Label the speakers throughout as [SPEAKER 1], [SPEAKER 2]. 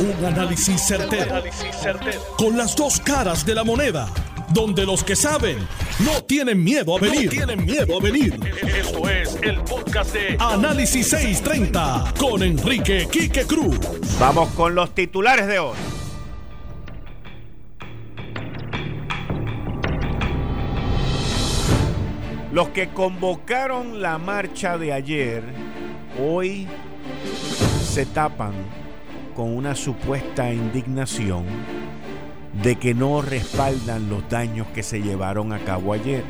[SPEAKER 1] Un análisis certero, Con las dos caras de la moneda. Donde los que saben no tienen miedo a venir. tienen miedo a venir. Esto es el podcast de Análisis 630 con Enrique Quique Cruz.
[SPEAKER 2] Vamos con los titulares de hoy. Los que convocaron la marcha de ayer, hoy se tapan con una supuesta indignación de que no respaldan los daños que se llevaron a cabo ayer.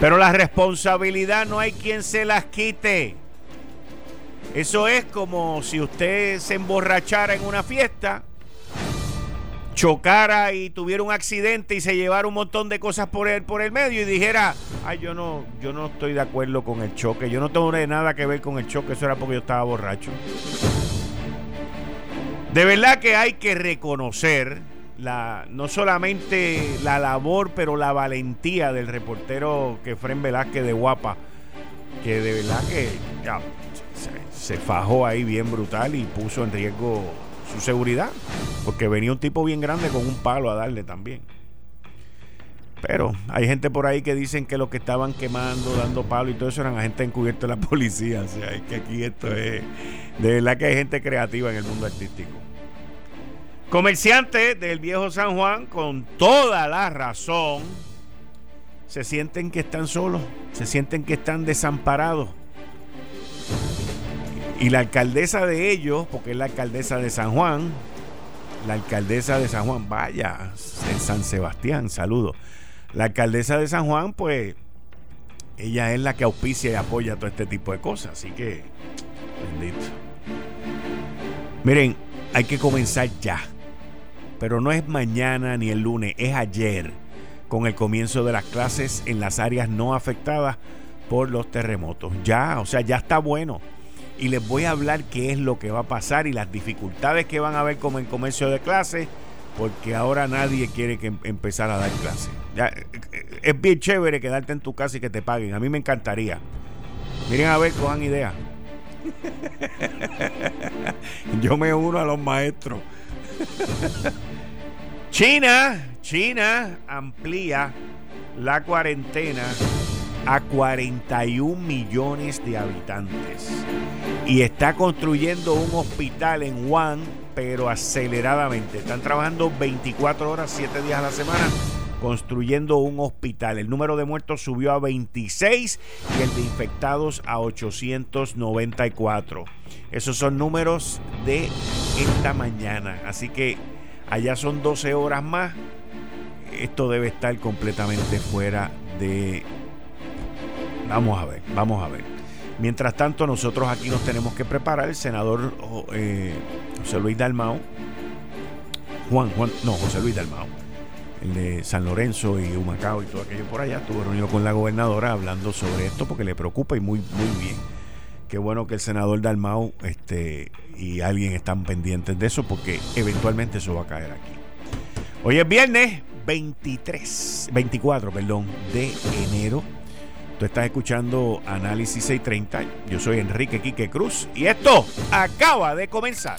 [SPEAKER 2] Pero la responsabilidad no hay quien se las quite. Eso es como si usted se emborrachara en una fiesta, chocara y tuviera un accidente y se llevara un montón de cosas por el, por el medio y dijera, ay, yo no, yo no estoy de acuerdo con el choque, yo no tengo nada que ver con el choque, eso era porque yo estaba borracho. De verdad que hay que reconocer la, no solamente la labor, pero la valentía del reportero Kefren Velázquez de Guapa, que de verdad que se, fajó ahí bien brutal y puso en riesgo su seguridad, porque venía un tipo bien grande con un palo a darle también. Pero hay gente por ahí que dicen que los que estaban quemando, dando palo y todo eso eran agentes encubiertos de la policía. O sea, es que aquí esto es. De verdad que hay gente creativa en el mundo artístico. Comerciantes del viejo San Juan, con toda la razón, se sienten que están solos, se sienten que están desamparados. Y la alcaldesa de ellos, porque es la alcaldesa de San Juan, la alcaldesa de San Juan, vaya, en San Sebastián, saludo. La alcaldesa de San Juan, pues, ella es la que auspicia y apoya todo este tipo de cosas. Así que, bendito. Miren, hay que comenzar ya pero no es mañana ni el lunes, es ayer, con el comienzo de las clases en las áreas no afectadas por los terremotos. Ya, o sea, ya está bueno. Y les voy a hablar qué es lo que va a pasar y las dificultades que van a haber como en comercio de clases, porque ahora nadie quiere que em-, empezar a dar clases. Es bien chévere quedarte en tu casa y que te paguen. A mí me encantaría. Miren a ver, cojan idea. Yo me uno a los maestros. China, China amplía la cuarentena a 41 millones de habitantes y está construyendo un hospital en Wuhan, pero aceleradamente. Están trabajando 24 horas, 7 días a la semana construyendo un hospital. El número de muertos subió a 26 y el de infectados a 894. Esos son números de esta mañana. Así que allá son 12 horas más. Esto debe estar completamente fuera de... Vamos a ver, vamos a ver. Mientras tanto, nosotros aquí nos tenemos que preparar. El senador eh, José Luis Dalmao, Juan, Juan, no, José Luis Dalmao, el de San Lorenzo y Humacao y todo aquello por allá, estuvo reunido con la gobernadora hablando sobre esto porque le preocupa y muy, muy bien. Qué bueno que el senador Dalmau este, y alguien están pendientes de eso porque eventualmente eso va a caer aquí. Hoy es viernes 23, 24, perdón, de enero. Tú estás escuchando Análisis 630. Yo soy Enrique Quique Cruz y esto acaba de comenzar.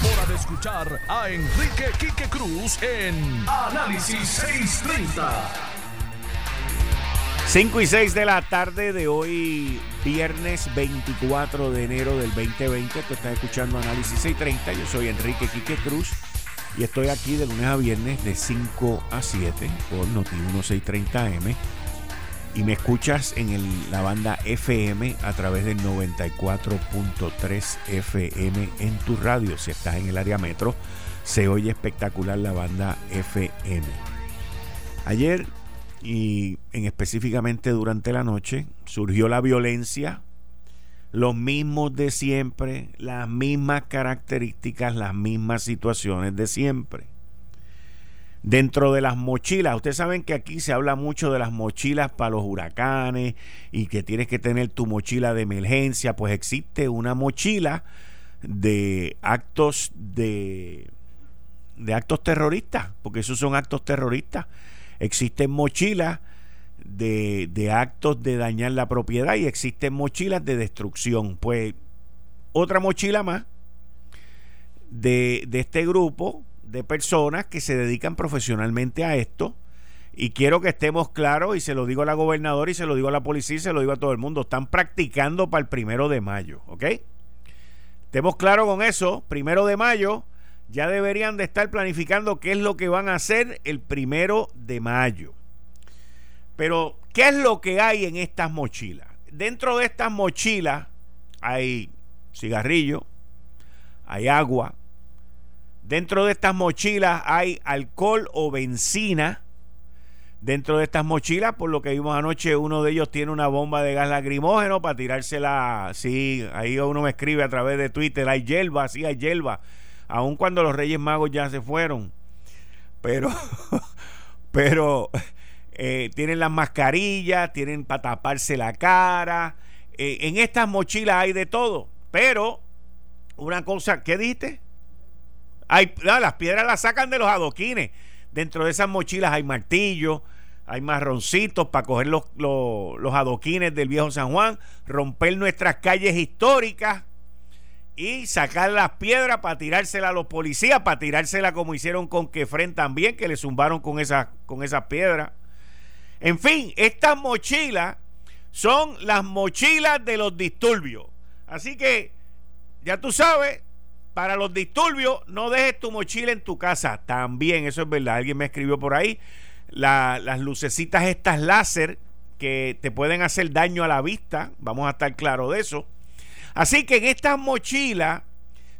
[SPEAKER 1] hora de escuchar a Enrique Quique Cruz en Análisis 630.
[SPEAKER 2] 5 y 6 de la tarde de hoy, viernes 24 de enero del 2020. Tú estás escuchando Análisis 630. Yo soy Enrique Quique Cruz. Y estoy aquí de lunes a viernes de 5 a 7 por Noti 1630M. Y me escuchas en la banda FM a través del 94.3 FM en tu radio. Si estás en el área metro, se oye espectacular la banda FM. Ayer y en específicamente durante la noche surgió la violencia los mismos de siempre, las mismas características, las mismas situaciones de siempre. Dentro de las mochilas, ustedes saben que aquí se habla mucho de las mochilas para los huracanes y que tienes que tener tu mochila de emergencia, pues existe una mochila de actos de, de actos terroristas, porque esos son actos terroristas. Existen mochilas de, de, actos de dañar la propiedad y existen mochilas de destrucción. Pues otra mochila más de, de este grupo de personas que se dedican profesionalmente a esto. Y quiero que estemos claros, y se lo digo a la gobernadora, y se lo digo a la policía, y se lo digo a todo el mundo, están practicando para el primero de mayo, ¿ok? Estemos claros con eso, primero de mayo, ya deberían de estar planificando qué es lo que van a hacer el primero de mayo. Pero, ¿qué es lo que hay en estas mochilas? Dentro de estas mochilas hay cigarrillo, hay agua. Dentro de estas mochilas hay alcohol o benzina. Dentro de estas mochilas, por lo que vimos anoche, uno de ellos tiene una bomba de gas lacrimógeno para tirársela. Sí, ahí uno me escribe a través de Twitter, hay hierba, sí, hay hierba. Aun cuando los Reyes Magos ya se fueron. Pero, pero eh, tienen las mascarillas, tienen para taparse la cara. Eh, en estas mochilas hay de todo. Pero, una cosa, ¿qué diste? Hay, las piedras las sacan de los adoquines Dentro de esas mochilas hay martillos, hay marroncitos para coger los, los, adoquines del viejo San Juan, romper nuestras calles históricas y sacar las piedras para tirárselas a los policías, para tirárselas como hicieron con Kefren también, que le zumbaron con esas, con esas piedras. En fin, estas mochilas son las mochilas de los disturbios. Así que, ya tú sabes, para los disturbios, no dejes tu mochila en tu casa. También, eso es verdad. Alguien me escribió por ahí. las lucecitas estas láser que te pueden hacer daño a la vista. Vamos a estar claros de eso. Así que en estas mochilas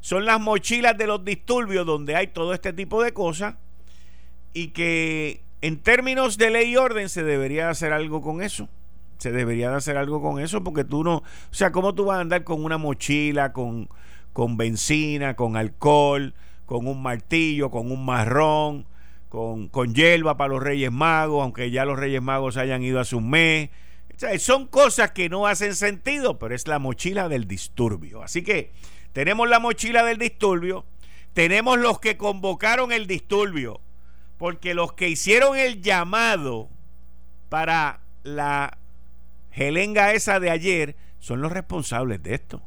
[SPEAKER 2] son las mochilas de los disturbios donde hay todo este tipo de cosas y que en términos de ley y orden se debería hacer algo con eso. Se debería hacer algo con eso porque tú no, o sea, ¿cómo tú vas a andar con una mochila, con con benzina, con alcohol, con un martillo, con un marrón, con, con hierba para los Reyes Magos, aunque ya los Reyes Magos hayan ido hace un mes. son cosas que no hacen sentido, pero es la mochila del disturbio. Así que tenemos la mochila del disturbio, tenemos los que convocaron el disturbio, porque los que hicieron el llamado para la gelenga esa de ayer son los responsables de esto.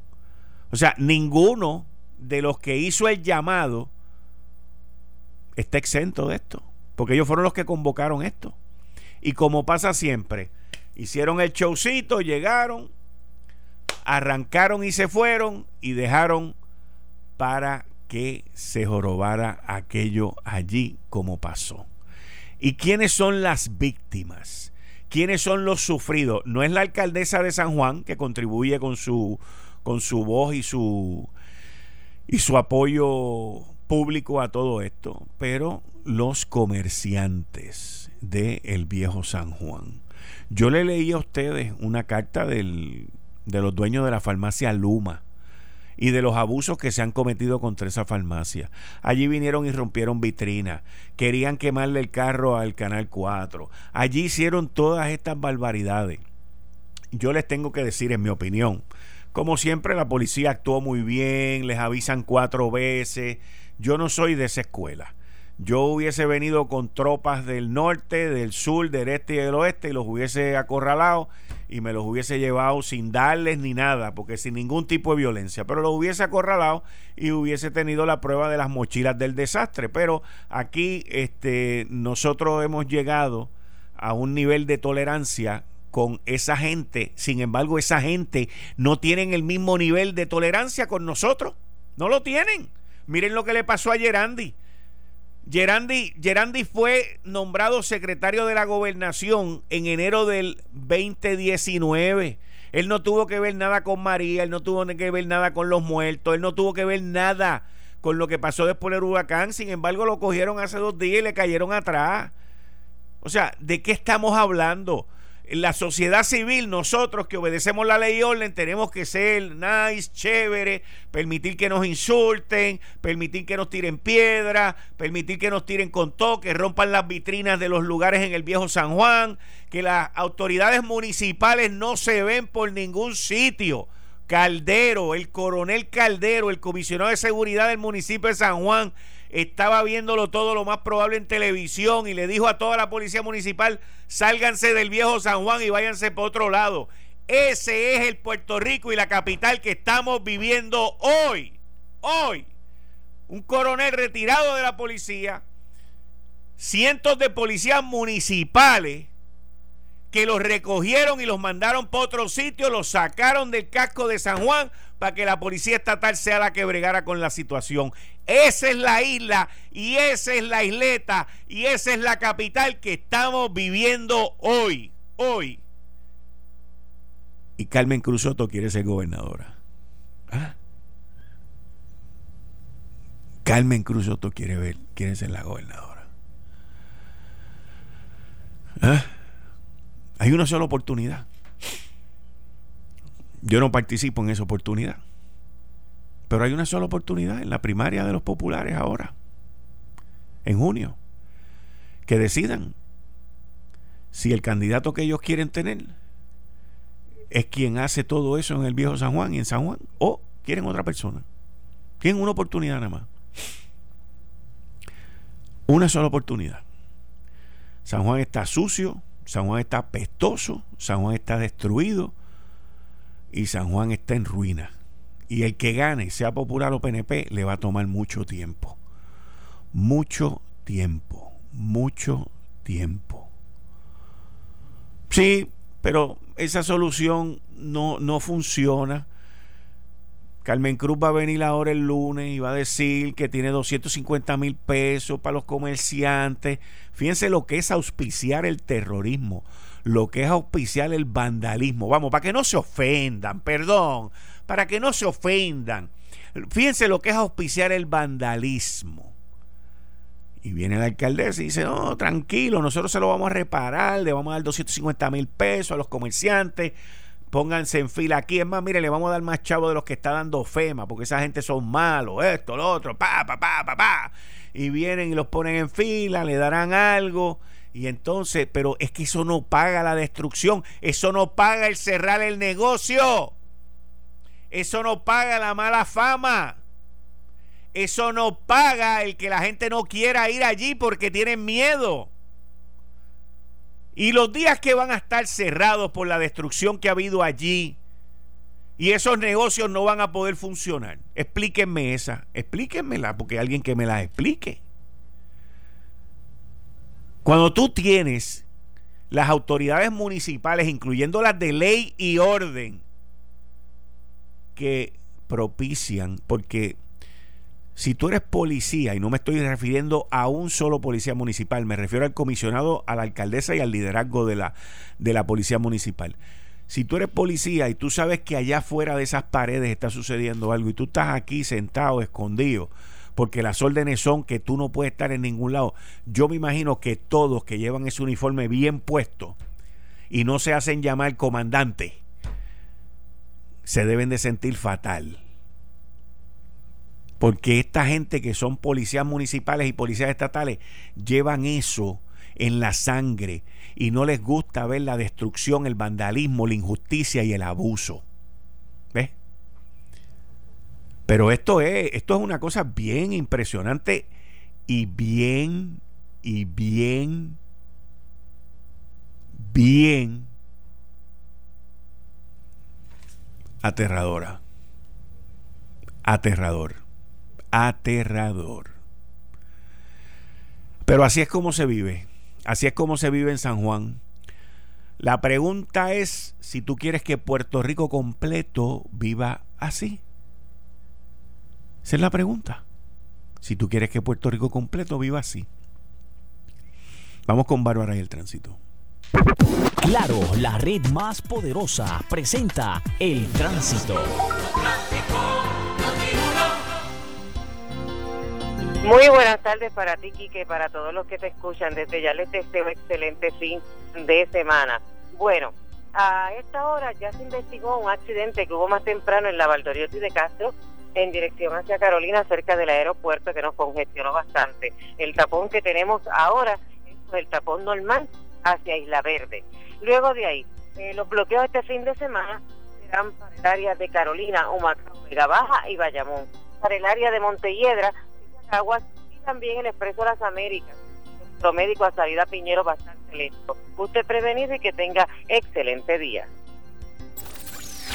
[SPEAKER 2] O sea, ninguno de los que hizo el llamado está exento de esto, porque ellos fueron los que convocaron esto. Y como pasa siempre, hicieron el showcito, llegaron, arrancaron y se fueron y dejaron para que se jorobara aquello allí como pasó. ¿Y quiénes son las víctimas? ¿Quiénes son los sufridos? No es la alcaldesa de San Juan que contribuye con su con su voz y su y su apoyo público a todo esto, pero los comerciantes de el viejo San Juan. Yo le leí a ustedes una carta del, de los dueños de la farmacia Luma y de los abusos que se han cometido contra esa farmacia. Allí vinieron y rompieron vitrinas, querían quemarle el carro al Canal 4. Allí hicieron todas estas barbaridades. Yo les tengo que decir, en mi opinión, como siempre, la policía actuó muy bien, les avisan cuatro veces. Yo no soy de esa escuela. Yo hubiese venido con tropas del norte, del sur, del este y del oeste y los hubiese acorralado y me los hubiese llevado sin darles ni nada, porque sin ningún tipo de violencia, pero los hubiese acorralado y hubiese tenido la prueba de las mochilas del desastre. Pero aquí este, nosotros hemos llegado a un nivel de tolerancia con esa gente. Sin embargo, esa gente no tienen el mismo nivel de tolerancia con nosotros. No lo tienen. Miren lo que le pasó a Gerandi. Gerandi, Gerandi fue nombrado secretario de la gobernación en enero del 2019. Él no tuvo que ver nada con María, él no tuvo que ver nada con los muertos, él no tuvo que ver nada con lo que pasó después del huracán. Sin embargo, lo cogieron hace dos días y le cayeron atrás. O sea, ¿de qué estamos hablando? La sociedad civil, nosotros que obedecemos la ley y orden, tenemos que ser nice, chévere, permitir que nos insulten, permitir que nos tiren piedra, permitir que nos tiren con toques, rompan las vitrinas de los lugares en el viejo San Juan, que las autoridades municipales no se ven por ningún sitio. Caldero, el coronel Caldero, el comisionado de seguridad del municipio de San Juan, estaba viéndolo todo lo más probable en televisión y le dijo a toda la policía municipal, sálganse del viejo San Juan y váyanse por otro lado. Ese es el Puerto Rico y la capital que estamos viviendo hoy. Hoy. Un coronel retirado de la policía, cientos de policías municipales que los recogieron y los mandaron para otro sitio, los sacaron del casco de San Juan para que la policía estatal sea la que bregara con la situación. Esa es la isla y esa es la isleta y esa es la capital que estamos viviendo hoy. Hoy. Y Carmen Cruzoto quiere ser gobernadora. ¿Ah? Carmen Cruzoto quiere ver, quiere ser la gobernadora. ¿Ah? Hay una sola oportunidad. Yo no participo en esa oportunidad. Pero hay una sola oportunidad en la primaria de los populares ahora, en junio, que decidan si el candidato que ellos quieren tener es quien hace todo eso en el viejo San Juan y en San Juan, o quieren otra persona. Tienen una oportunidad nada más. Una sola oportunidad. San Juan está sucio, San Juan está pestoso, San Juan está destruido y San Juan está en ruina. Y el que gane, sea popular o PNP, le va a tomar mucho tiempo. Mucho tiempo. Mucho tiempo. Sí, pero esa solución no, no funciona. Carmen Cruz va a venir ahora el lunes y va a decir que tiene 250 mil pesos para los comerciantes. Fíjense lo que es auspiciar el terrorismo, lo que es auspiciar el vandalismo. Vamos, para que no se ofendan, perdón, para que no se ofendan. Fíjense lo que es auspiciar el vandalismo. Y viene la alcaldesa y dice, no, tranquilo, nosotros se lo vamos a reparar, le vamos a dar 250 mil pesos a los comerciantes pónganse en fila aquí. Es más, mire, le vamos a dar más chavo de los que está dando FEMA, porque esa gente son malos, esto, lo otro, pa, pa, pa, pa, pa. Y vienen y los ponen en fila, le darán algo. Y entonces, pero es que eso no paga la destrucción, eso no paga el cerrar el negocio, eso no paga la mala fama, eso no paga el que la gente no quiera ir allí porque tienen miedo. Y los días que van a estar cerrados por la destrucción que ha habido allí y esos negocios no van a poder funcionar. Explíquenme esa, explíquenmela, porque hay alguien que me la explique. Cuando tú tienes las autoridades municipales, incluyendo las de ley y orden, que propician, porque si tú eres policía, y no me estoy refiriendo a un solo policía municipal, me refiero al comisionado, a la alcaldesa y al liderazgo de la, de la policía municipal. Si tú eres policía y tú sabes que allá fuera de esas paredes está sucediendo algo y tú estás aquí sentado, escondido, porque las órdenes son que tú no puedes estar en ningún lado, yo me imagino que todos que llevan ese uniforme bien puesto y no se hacen llamar comandante, se deben de sentir fatal porque esta gente que son policías municipales y policías estatales llevan eso en la sangre y no les gusta ver la destrucción, el vandalismo, la injusticia y el abuso. Pero esto es, esto es una cosa bien impresionante y bien, y bien, bien aterradora. Aterrador aterrador. Pero así es como se vive. Así es como se vive en San Juan. La pregunta es si tú quieres que Puerto Rico completo viva así. Esa es la pregunta. Si tú quieres que Puerto Rico completo viva así. Vamos con Bárbara y el tránsito.
[SPEAKER 3] Claro, la red más poderosa presenta el tránsito.
[SPEAKER 4] Muy buenas tardes para ti, Quique, para todos los que te escuchan. Desde ya les deseo excelente fin de semana. Bueno, a esta hora ya se investigó un accidente que hubo más temprano en la Valdoriotti de Castro en dirección hacia Carolina, cerca del aeropuerto, que nos congestionó bastante. El tapón que tenemos ahora es el tapón normal hacia Isla Verde. Luego de ahí, eh, los bloqueos este fin de semana serán para el área de Carolina, Humacao, Vega Baja y Bayamón. Para el área de Montelledra, Aguas y también el Expreso Las Américas. Nuestro médico a salida Piñero bastante lento. Usted prevenido y que tenga excelente día.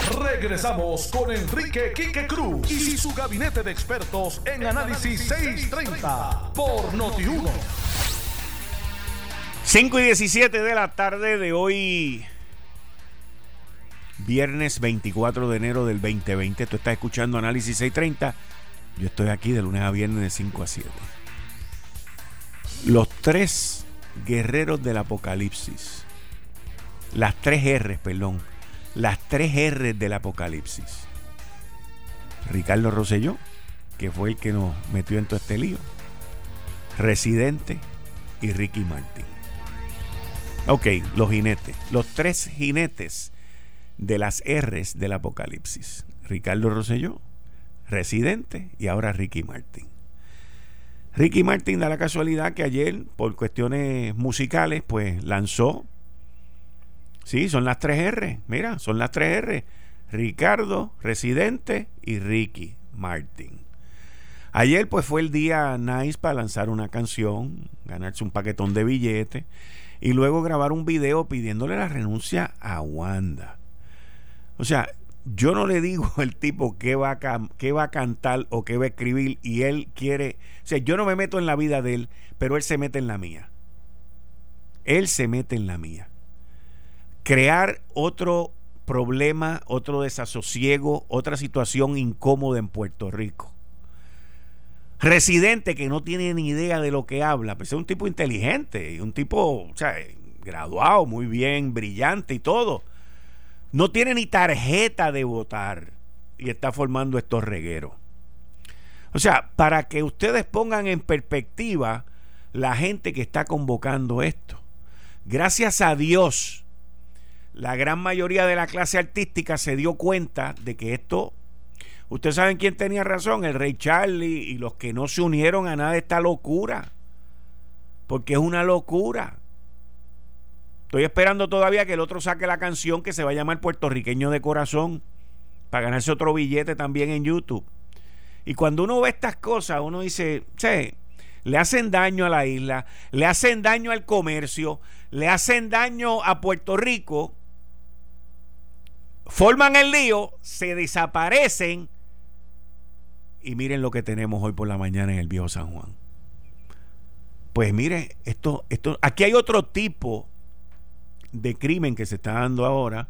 [SPEAKER 1] Regresamos con Enrique Quique Cruz y su gabinete de expertos en Análisis 630 por Noti1.
[SPEAKER 2] 5 y 17 de la tarde de hoy, viernes 24 de enero del 2020. Tú estás escuchando Análisis 630. Yo estoy aquí de lunes a viernes de 5 a 7. Los tres guerreros del apocalipsis. Las tres R, perdón las tres R del apocalipsis. Ricardo Rosselló, que fue el que nos metió en todo este lío. Residente y Ricky Martin. Ok, los jinetes. Los tres jinetes de las R's del apocalipsis. Ricardo Rosselló, Residente y ahora Ricky Martin. Ricky Martin da la casualidad que ayer, por cuestiones musicales, pues lanzó Sí, son las tres R. Mira, son las tres R. Ricardo, Residente y Ricky Martin. Ayer pues fue el día nice para lanzar una canción, ganarse un paquetón de billetes y luego grabar un video pidiéndole la renuncia a Wanda. O sea, yo no le digo al tipo qué va, a, qué va a cantar o qué va a escribir y él quiere, o sea, yo no me meto en la vida de él, pero él se mete en la mía. Él se mete en la mía crear otro problema, otro desasosiego, otra situación incómoda en Puerto Rico. Residente que no tiene ni idea de lo que habla, pues es un tipo inteligente, un tipo, o sea, graduado, muy bien, brillante y todo. No tiene ni tarjeta de votar y está formando estos regueros. O sea, para que ustedes pongan en perspectiva la gente que está convocando esto. Gracias a Dios la gran mayoría de la clase artística se dio cuenta de que esto, ustedes saben quién tenía razón, el rey Charlie y los que no se unieron a nada de esta locura, porque es una locura. Estoy esperando todavía que el otro saque la canción que se va a llamar Puertorriqueño de Corazón, para ganarse otro billete también en YouTube. Y cuando uno ve estas cosas, uno dice, che, le hacen daño a la isla, le hacen daño al comercio, le hacen daño a Puerto Rico forman el lío, se desaparecen y miren lo que tenemos hoy por la mañana en el viejo San Juan. Pues mire, esto, esto, aquí hay otro tipo de crimen que se está dando ahora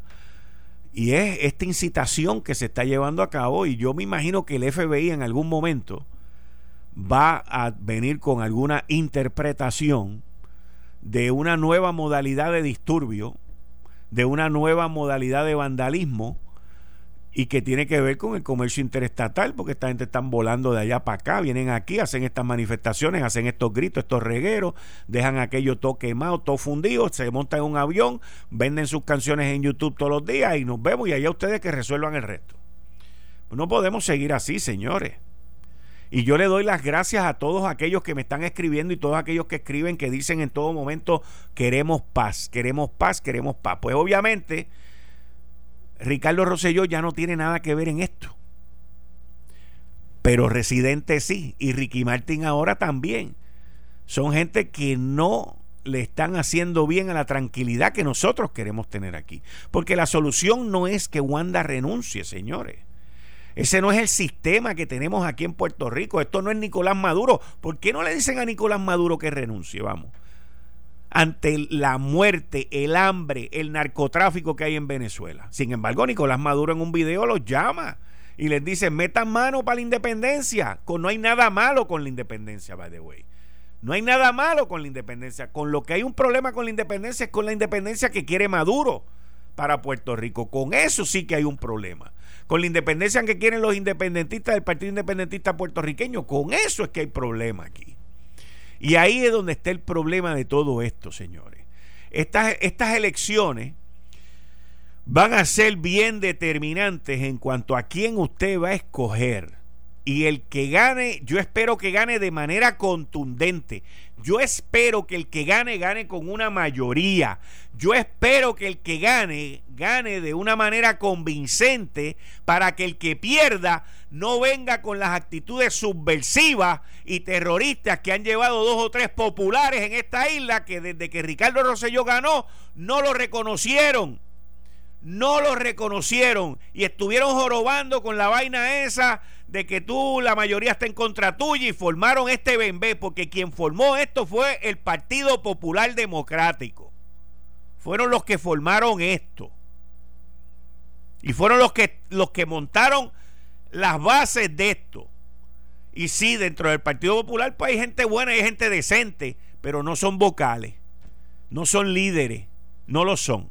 [SPEAKER 2] y es esta incitación que se está llevando a cabo y yo me imagino que el FBI en algún momento va a venir con alguna interpretación de una nueva modalidad de disturbio de una nueva modalidad de vandalismo y que tiene que ver con el comercio interestatal, porque esta gente están volando de allá para acá, vienen aquí, hacen estas manifestaciones, hacen estos gritos, estos regueros, dejan aquello todo quemado, todo fundido, se montan en un avión, venden sus canciones en YouTube todos los días y nos vemos y allá ustedes que resuelvan el resto. No podemos seguir así, señores. Y yo le doy las gracias a todos aquellos que me están escribiendo y todos aquellos que escriben que dicen en todo momento queremos paz, queremos paz, queremos paz. Pues obviamente Ricardo Rosselló ya no tiene nada que ver en esto. Pero Residente sí y Ricky Martin ahora también. Son gente que no le están haciendo bien a la tranquilidad que nosotros queremos tener aquí. Porque la solución no es que Wanda renuncie, señores. Ese no es el sistema que tenemos aquí en Puerto Rico. Esto no es Nicolás Maduro. ¿Por qué no le dicen a Nicolás Maduro que renuncie? Vamos. Ante la muerte, el hambre, el narcotráfico que hay en Venezuela. Sin embargo, Nicolás Maduro en un video los llama y les dice, metan mano para la independencia. No hay nada malo con la independencia, by the way. No hay nada malo con la independencia. Con lo que hay un problema con la independencia es con la independencia que quiere Maduro para Puerto Rico. Con eso sí que hay un problema con la independencia que quieren los independentistas del Partido Independentista puertorriqueño. Con eso es que hay problema aquí. Y ahí es donde está el problema de todo esto, señores. Estas, estas elecciones van a ser bien determinantes en cuanto a quién usted va a escoger. Y el que gane, yo espero que gane de manera contundente. Yo espero que el que gane, gane con una mayoría. Yo espero que el que gane, gane de una manera convincente para que el que pierda no venga con las actitudes subversivas y terroristas que han llevado dos o tres populares en esta isla que desde que Ricardo Rosselló ganó no lo reconocieron. No lo reconocieron y estuvieron jorobando con la vaina esa de que tú, la mayoría está en contra tuya y formaron este bembé, porque quien formó esto fue el Partido Popular Democrático. Fueron los que formaron esto. Y fueron los que, los que montaron las bases de esto. Y sí, dentro del Partido Popular pues hay gente buena y hay gente decente, pero no son vocales, no son líderes, no lo son.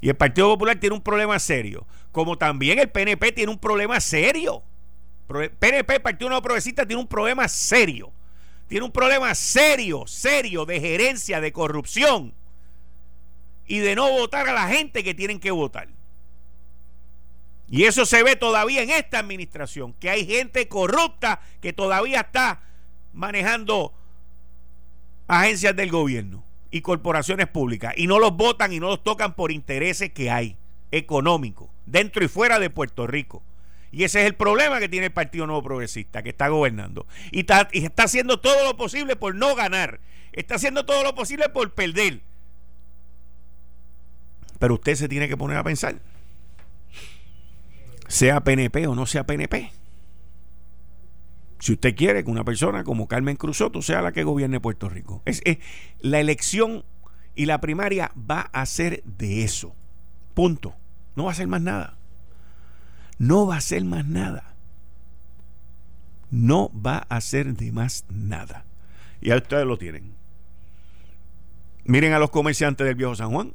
[SPEAKER 2] Y el Partido Popular tiene un problema serio como también el PNP tiene un problema serio. PNP, Partido Nuevo Progresista, tiene un problema serio. Tiene un problema serio, serio de gerencia, de corrupción y de no votar a la gente que tienen que votar. Y eso se ve todavía en esta administración, que hay gente corrupta que todavía está manejando agencias del gobierno y corporaciones públicas y no los votan y no los tocan por intereses que hay económicos dentro y fuera de Puerto Rico. Y ese es el problema que tiene el Partido Nuevo Progresista, que está gobernando. Y está, y está haciendo todo lo posible por no ganar. Está haciendo todo lo posible por perder. Pero usted se tiene que poner a pensar. Sea PNP o no sea PNP. Si usted quiere que una persona como Carmen Cruzoto sea la que gobierne Puerto Rico. Es, la elección y la primaria va a ser de eso. Punto. No va a ser más nada. No va a ser más nada. No va a ser de más nada. Y ahí ustedes lo tienen. Miren a los comerciantes del viejo San Juan.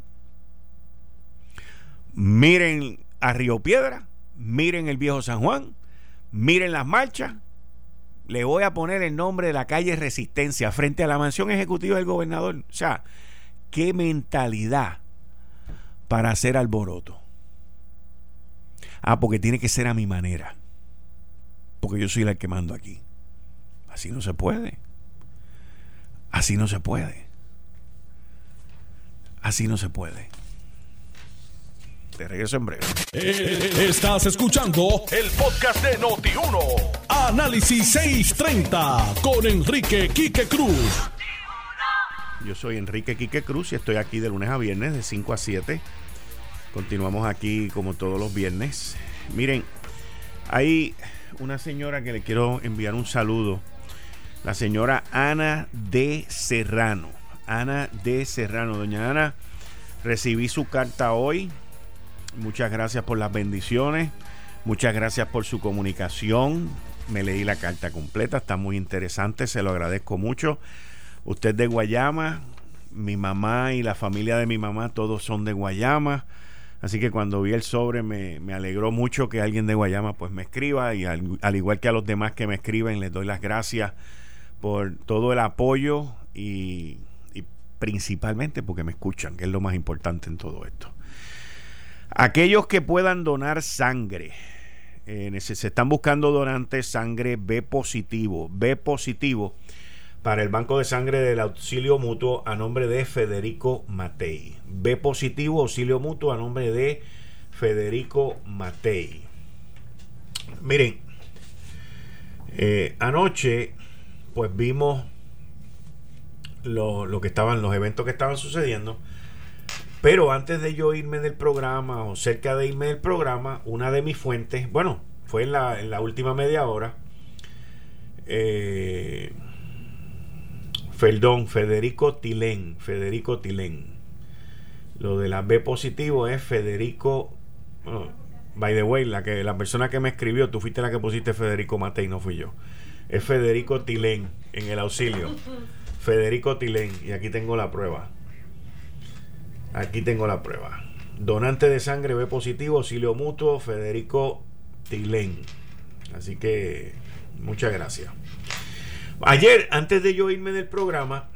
[SPEAKER 2] Miren a Río Piedra. Miren el viejo San Juan. Miren las marchas. Le voy a poner el nombre de la calle Resistencia frente a la mansión ejecutiva del gobernador. O sea, qué mentalidad para hacer alboroto. Ah, porque tiene que ser a mi manera. Porque yo soy la que mando aquí. Así no se puede. Así no se puede. Así no se puede. Te regreso en breve.
[SPEAKER 1] Eh, estás escuchando el podcast de Noti1. Análisis 630 con Enrique Quique Cruz.
[SPEAKER 2] Yo soy Enrique Quique Cruz y estoy aquí de lunes a viernes de 5 a 7 Continuamos aquí como todos los viernes. Miren, hay una señora que le quiero enviar un saludo. La señora Ana de Serrano. Ana de Serrano. Doña Ana, recibí su carta hoy. Muchas gracias por las bendiciones. Muchas gracias por su comunicación. Me leí la carta completa. Está muy interesante. Se lo agradezco mucho. Usted de Guayama. Mi mamá y la familia de mi mamá todos son de Guayama. Así que cuando vi el sobre me, alegró mucho que alguien de Guayama pues me escriba y al, igual que a los demás que me escriben les doy las gracias por todo el apoyo y, principalmente porque me escuchan, que es lo más importante en todo esto. Aquellos que puedan donar sangre, eh, se están buscando donantes sangre B positivo, B positivo para el Banco de Sangre del Auxilio Mutuo a nombre de Federico Matei. B positivo, auxilio mutuo a nombre de Federico Matei. Miren, eh, anoche pues vimos lo, lo, que estaban, los eventos que estaban sucediendo. Pero antes de yo irme del programa o cerca de irme del programa, una de mis fuentes, bueno, fue en la, en la última media hora, eh, Perdón, Federico Tilén. Federico Tilén. Lo de la B positivo es Federico. by the way, la, que, la persona que me escribió, tú fuiste la que pusiste Federico Matei, no fui yo. Es Federico Tilén en el auxilio. Federico Tilén. Y aquí tengo la prueba. Aquí tengo la prueba. Donante de sangre B positivo, auxilio mutuo, Federico Tilén. Así que muchas gracias. Ayer, antes de yo irme del programa,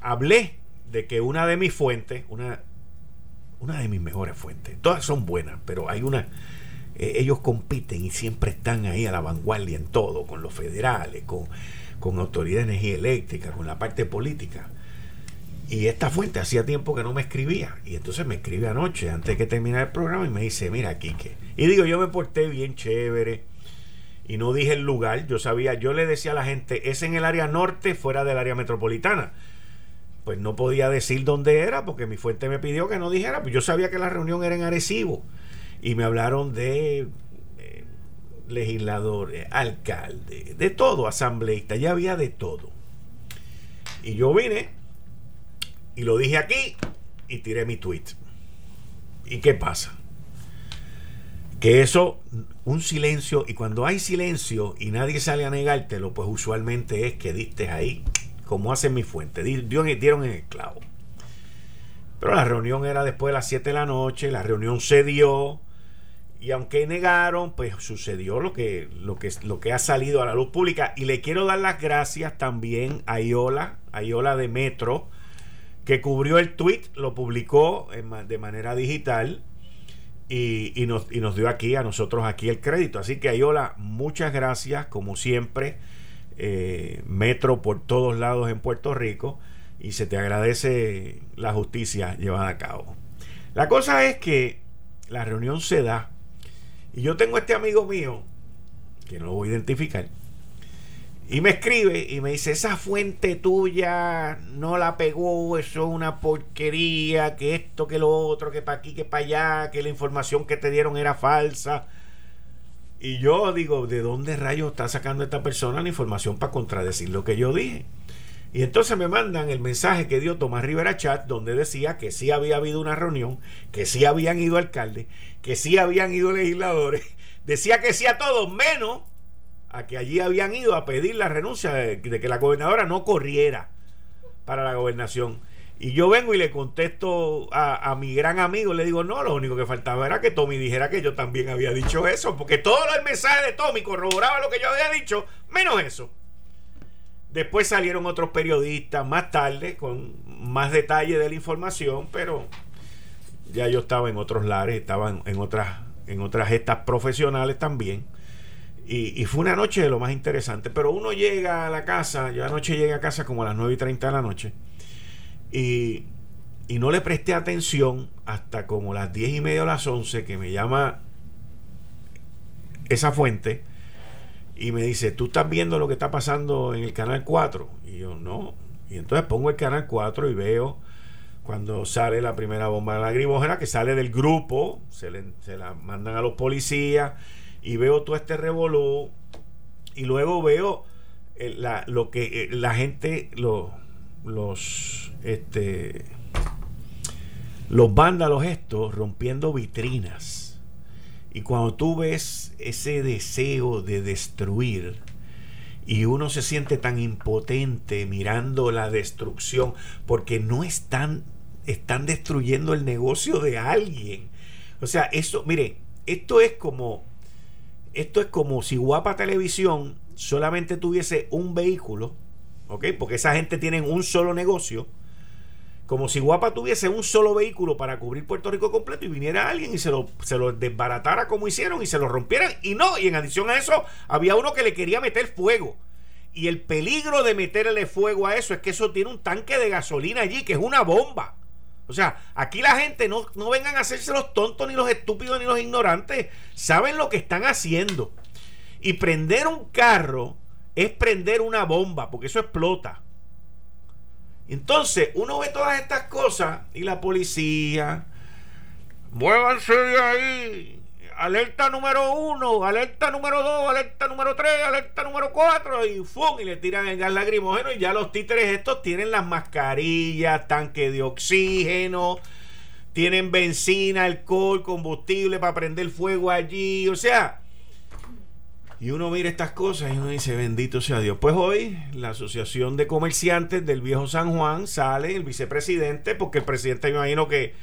[SPEAKER 2] hablé de que una de mis fuentes, una una de mis mejores fuentes. Todas son buenas, pero hay una... Eh, ellos compiten y siempre están ahí a la vanguardia en todo, con los federales, con, con Autoridad de Energía Eléctrica, con la parte política. Y esta fuente hacía tiempo que no me escribía. Y entonces me escribe anoche, antes de que terminara el programa, y me dice, mira, Quique. Y digo, yo me porté bien chévere. Y no dije el lugar. Yo sabía, yo le decía a la gente, es en el área norte, fuera del área metropolitana. Pues no podía decir dónde era, porque mi fuente me pidió que no dijera. Pues yo sabía que la reunión era en Arecibo. Y me hablaron de eh, legisladores, alcaldes, de todo, asambleísta. Ya había de todo. Y yo vine y lo dije aquí y tiré mi tweet. ¿Y qué pasa? Que eso, un silencio, y cuando hay silencio y nadie sale a negártelo, pues usualmente es que diste ahí, como hacen mi fuente, dieron en el clavo. Pero la reunión era después de las 7 de la noche, la reunión se dio, y aunque negaron, pues sucedió lo que, lo que, lo que ha salido a la luz pública. Y le quiero dar las gracias también a Iola, a Iola de Metro, que cubrió el tweet, lo publicó de manera digital y, nos, dio aquí a nosotros aquí el crédito. Así que Ayola, muchas gracias, como siempre, eh, Metro por todos lados en Puerto Rico y se te agradece la justicia llevada a cabo. La cosa es que la reunión se da y yo tengo este amigo mío, que no lo voy a identificar, y me escribe y me dice, esa fuente tuya no la pegó, eso es una porquería, que esto, que lo otro, que para aquí, que para allá, que la información que te dieron era falsa. Y yo digo, ¿de dónde rayos está sacando esta persona la información para contradecir lo que yo dije? Y entonces me mandan el mensaje que dio Tomás Rivera Chat, donde decía que sí había habido una reunión, que sí habían ido alcaldes, que sí habían ido legisladores, decía que sí a todos, menos a que allí habían ido a pedir la renuncia de, que la gobernadora no corriera para la gobernación. Y yo vengo y le contesto a, mi gran amigo, le digo, no, lo único que faltaba era que Tommy dijera que yo también había dicho eso, porque todo el mensaje de Tommy corroboraba lo que yo había dicho, menos eso. Después salieron otros periodistas más tarde con más detalle de la información, pero ya yo estaba en otros lares, estaba en, otras, en otras gestas profesionales también. Y, fue una noche de lo más interesante. Pero uno llega a la casa, yo anoche llegué a casa como a las 9 y 30 de la noche, y, y no le presté atención hasta como las 10 y media o las 11 que me llama esa fuente y me dice, ¿tú estás viendo lo que está pasando en el canal 4? Y yo, no. Y entonces pongo el canal 4 y veo cuando sale la primera bomba de lagrimógena que sale del grupo, se, le, se la mandan a los policías y veo todo este revolú y luego veo eh, la, lo que eh, la gente los este los vándalos estos rompiendo vitrinas. Y cuando tú ves ese deseo de destruir y uno se siente tan impotente mirando la destrucción porque no están están destruyendo el negocio de alguien. O sea eso mire esto es como esto es como si Guapa Televisión solamente tuviese un vehículo, ¿ok? Porque esa gente tiene un solo negocio. Como si Guapa tuviese un solo vehículo para cubrir Puerto Rico completo y viniera alguien y se lo, se lo desbaratara como hicieron y se lo rompieran. Y no, y en adición a eso, había uno que le quería meter fuego. Y el peligro de meterle fuego a eso es que eso tiene un tanque de gasolina allí, que es una bomba. O sea, aquí la gente no, no vengan a hacerse los tontos, ni los estúpidos, ni los ignorantes. Saben lo que están haciendo. Y prender un carro es prender una bomba, porque eso explota. Entonces, uno ve todas estas cosas y la policía, muévanse de ahí, alerta número uno, alerta número dos, alerta número tres, alerta número cuatro, y ¡fum! y le tiran el gas lacrimógeno y ya los títeres estos tienen las mascarillas, tanque de oxígeno, tienen benzina, alcohol, combustible para prender fuego allí, o sea, y uno mira estas cosas y uno dice, bendito sea Dios. Pues hoy la Asociación de Comerciantes del Viejo San Juan sale, el vicepresidente, porque el presidente me imagino que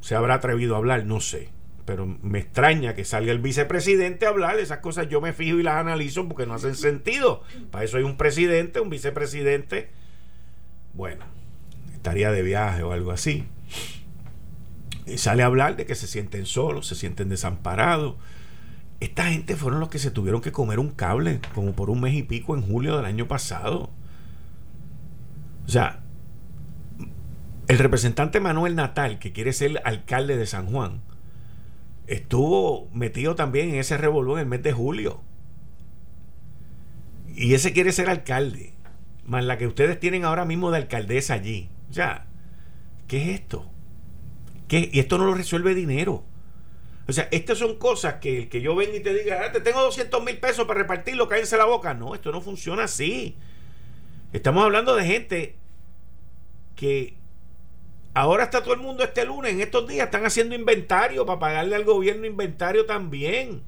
[SPEAKER 2] se habrá atrevido a hablar, no sé pero me extraña que salga el vicepresidente a hablar. Esas cosas yo me fijo y las analizo porque no hacen sentido. Para eso hay un presidente, un vicepresidente. Bueno, estaría de viaje o algo así. Y sale a hablar de que se sienten solos, se sienten desamparados. Esta gente fueron los que se tuvieron que comer un cable como por un mes y pico en julio del año pasado. O sea, el representante Manuel Natal, que quiere ser alcalde de San Juan, estuvo metido también en ese revolú en el mes de julio. Y ese quiere ser alcalde, más la que ustedes tienen ahora mismo de alcaldesa allí. O sea, ¿qué es esto? ¿Qué? Y esto no lo resuelve dinero. O sea, estas son cosas que que yo venga y te diga, ah, te tengo 200 mil pesos para repartirlo, cállense la boca. No, esto no funciona así. Estamos hablando de gente que ahora está todo el mundo este lunes, en estos días, están haciendo inventario para pagarle al gobierno inventario también.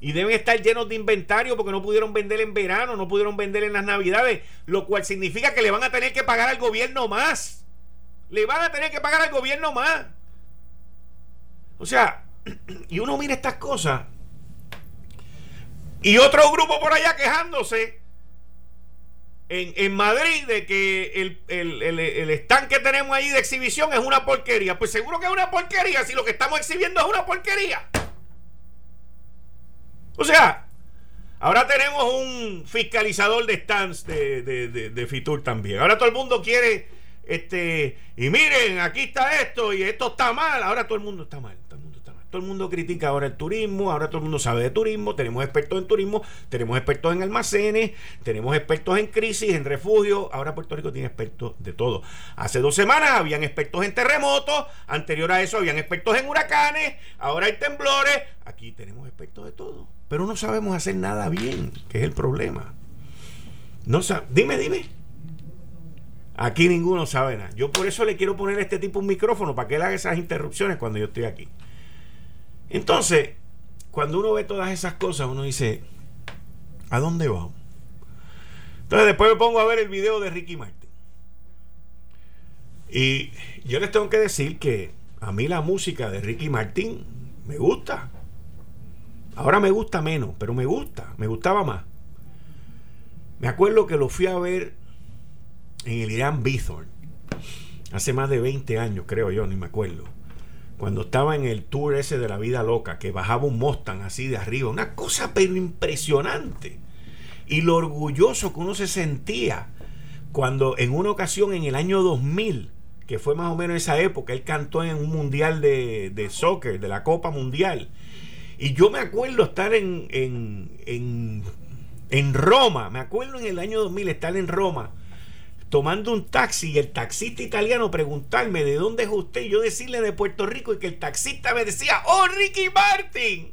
[SPEAKER 2] Y deben estar llenos de inventario porque no pudieron vender en verano, no pudieron vender en las navidades, lo cual significa que le van a tener que pagar al gobierno más. Le van a tener que pagar al gobierno más. O sea, y uno mira estas cosas y otro grupo por allá quejándose en, en Madrid de que el, el, el, stand que tenemos ahí de exhibición es una porquería. Pues seguro que es una porquería si lo que estamos exhibiendo es una porquería. O sea, ahora tenemos un fiscalizador de stands de, de, de Fitur también. Ahora todo el mundo quiere este, y miren, aquí está esto y esto está mal. Ahora todo el mundo está mal. Todo el mundo critica ahora el turismo. Ahora todo el mundo sabe de turismo. Tenemos expertos en turismo. Tenemos expertos en almacenes. Tenemos expertos en crisis, en refugio. Ahora Puerto Rico tiene expertos de todo. Hace dos semanas habían expertos en terremotos. Anterior a eso habían expertos en huracanes. Ahora hay temblores. Aquí tenemos expertos de todo. Pero no sabemos hacer nada bien, que es el problema. No dime, dime. Aquí ninguno sabe nada. Yo por eso le quiero poner a este tipo un micrófono para que él haga esas interrupciones cuando yo estoy aquí. Entonces, cuando uno ve todas esas cosas, uno dice, ¿a dónde vamos? Entonces después me pongo a ver el video de Ricky Martin. Y yo les tengo que decir que a mí la música de Ricky Martin me gusta. Ahora me gusta menos, pero me gusta, me gustaba más. Me acuerdo que lo fui a ver en el Irán Bithorn, hace más de 20 años, creo yo, ni me acuerdo. Cuando estaba en el tour ese de la vida loca, que bajaba un Mustang así de arriba, una cosa pero impresionante. Y lo orgulloso que uno se sentía cuando en una ocasión en el año 2000, que fue más o menos esa época, él cantó en un mundial de, de soccer, de la Copa Mundial. Y yo me acuerdo estar en, en, en, en Roma, me acuerdo en el año 2000 estar en Roma tomando un taxi y el taxista italiano preguntarme de dónde es usted y yo decirle de Puerto Rico y que el taxista me decía, oh Ricky Martin.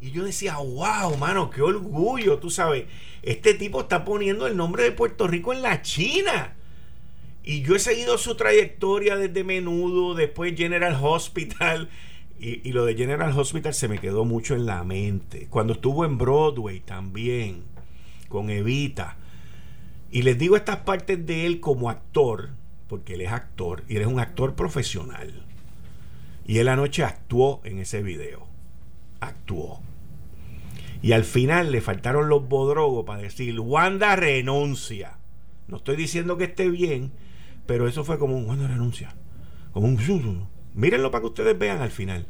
[SPEAKER 2] Y yo decía, wow, mano, qué orgullo, tú sabes, este tipo está poniendo el nombre de Puerto Rico en la China. Y yo he seguido su trayectoria desde menudo, después General Hospital. Y, y, lo de General Hospital se me quedó mucho en la mente. Cuando estuvo en Broadway también, con Evita. Y les digo estas partes de él como actor, porque él es actor y él es un actor profesional. Y él anoche actuó en ese video. Actuó. Y al final le faltaron los bodrogos para decir, Wanda renuncia. No estoy diciendo que esté bien, pero eso fue como un Wanda renuncia. Como un... Mírenlo para que ustedes vean al final.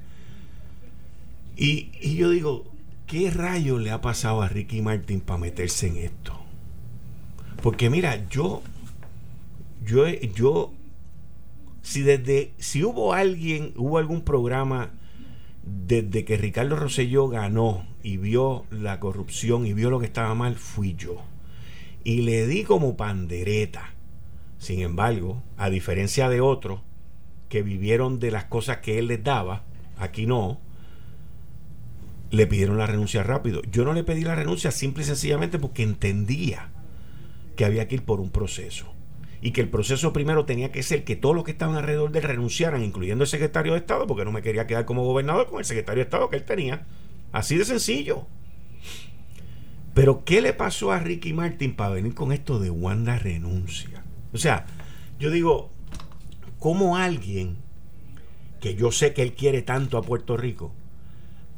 [SPEAKER 2] Y, y yo digo, ¿qué rayo le ha pasado a Ricky Martin para meterse en esto? Porque mira, yo, yo, yo, si desde, si hubo alguien, hubo algún programa desde que Ricardo Rosselló ganó y vio la corrupción y vio lo que estaba mal, fui yo. Y le di como pandereta. Sin embargo, a diferencia de otros que vivieron de las cosas que él les daba, aquí no, le pidieron la renuncia rápido. Yo no le pedí la renuncia simple y sencillamente porque entendía que había que ir por un proceso. Y que el proceso primero tenía que ser que todos los que estaban alrededor de él renunciaran, incluyendo el secretario de Estado, porque no me quería quedar como gobernador con el secretario de Estado que él tenía. Así de sencillo. Pero ¿qué le pasó a Ricky Martin para venir con esto de Wanda renuncia? O sea, yo digo, ¿cómo alguien que yo sé que él quiere tanto a Puerto Rico,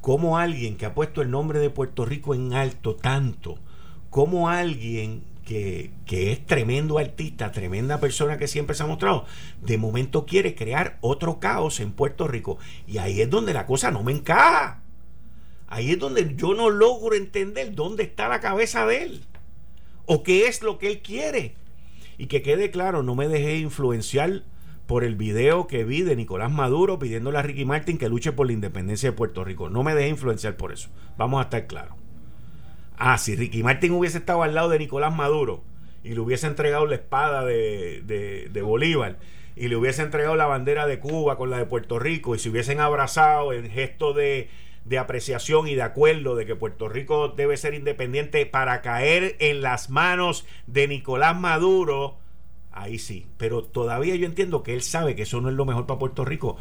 [SPEAKER 2] como alguien que ha puesto el nombre de Puerto Rico en alto tanto, como alguien que, es tremendo artista, tremenda persona que siempre se ha mostrado, de momento quiere crear otro caos en Puerto Rico. Y ahí es donde la cosa no me encaja. Ahí es donde yo no logro entender dónde está la cabeza de él. O qué es lo que él quiere. Y que quede claro, no me dejé influenciar por el video que vi de Nicolás Maduro pidiéndole a Ricky Martin que luche por la independencia de Puerto Rico. No me dejé influenciar por eso. Vamos a estar claros. Ah, si Ricky Martin hubiese estado al lado de Nicolás Maduro y le hubiese entregado la espada de, Bolívar y le hubiese entregado la bandera de Cuba con la de Puerto Rico y se hubiesen abrazado en gesto de, de apreciación y de acuerdo de que Puerto Rico debe ser independiente para caer en las manos de Nicolás Maduro, ahí sí. Pero todavía yo entiendo que él sabe que eso no es lo mejor para Puerto Rico,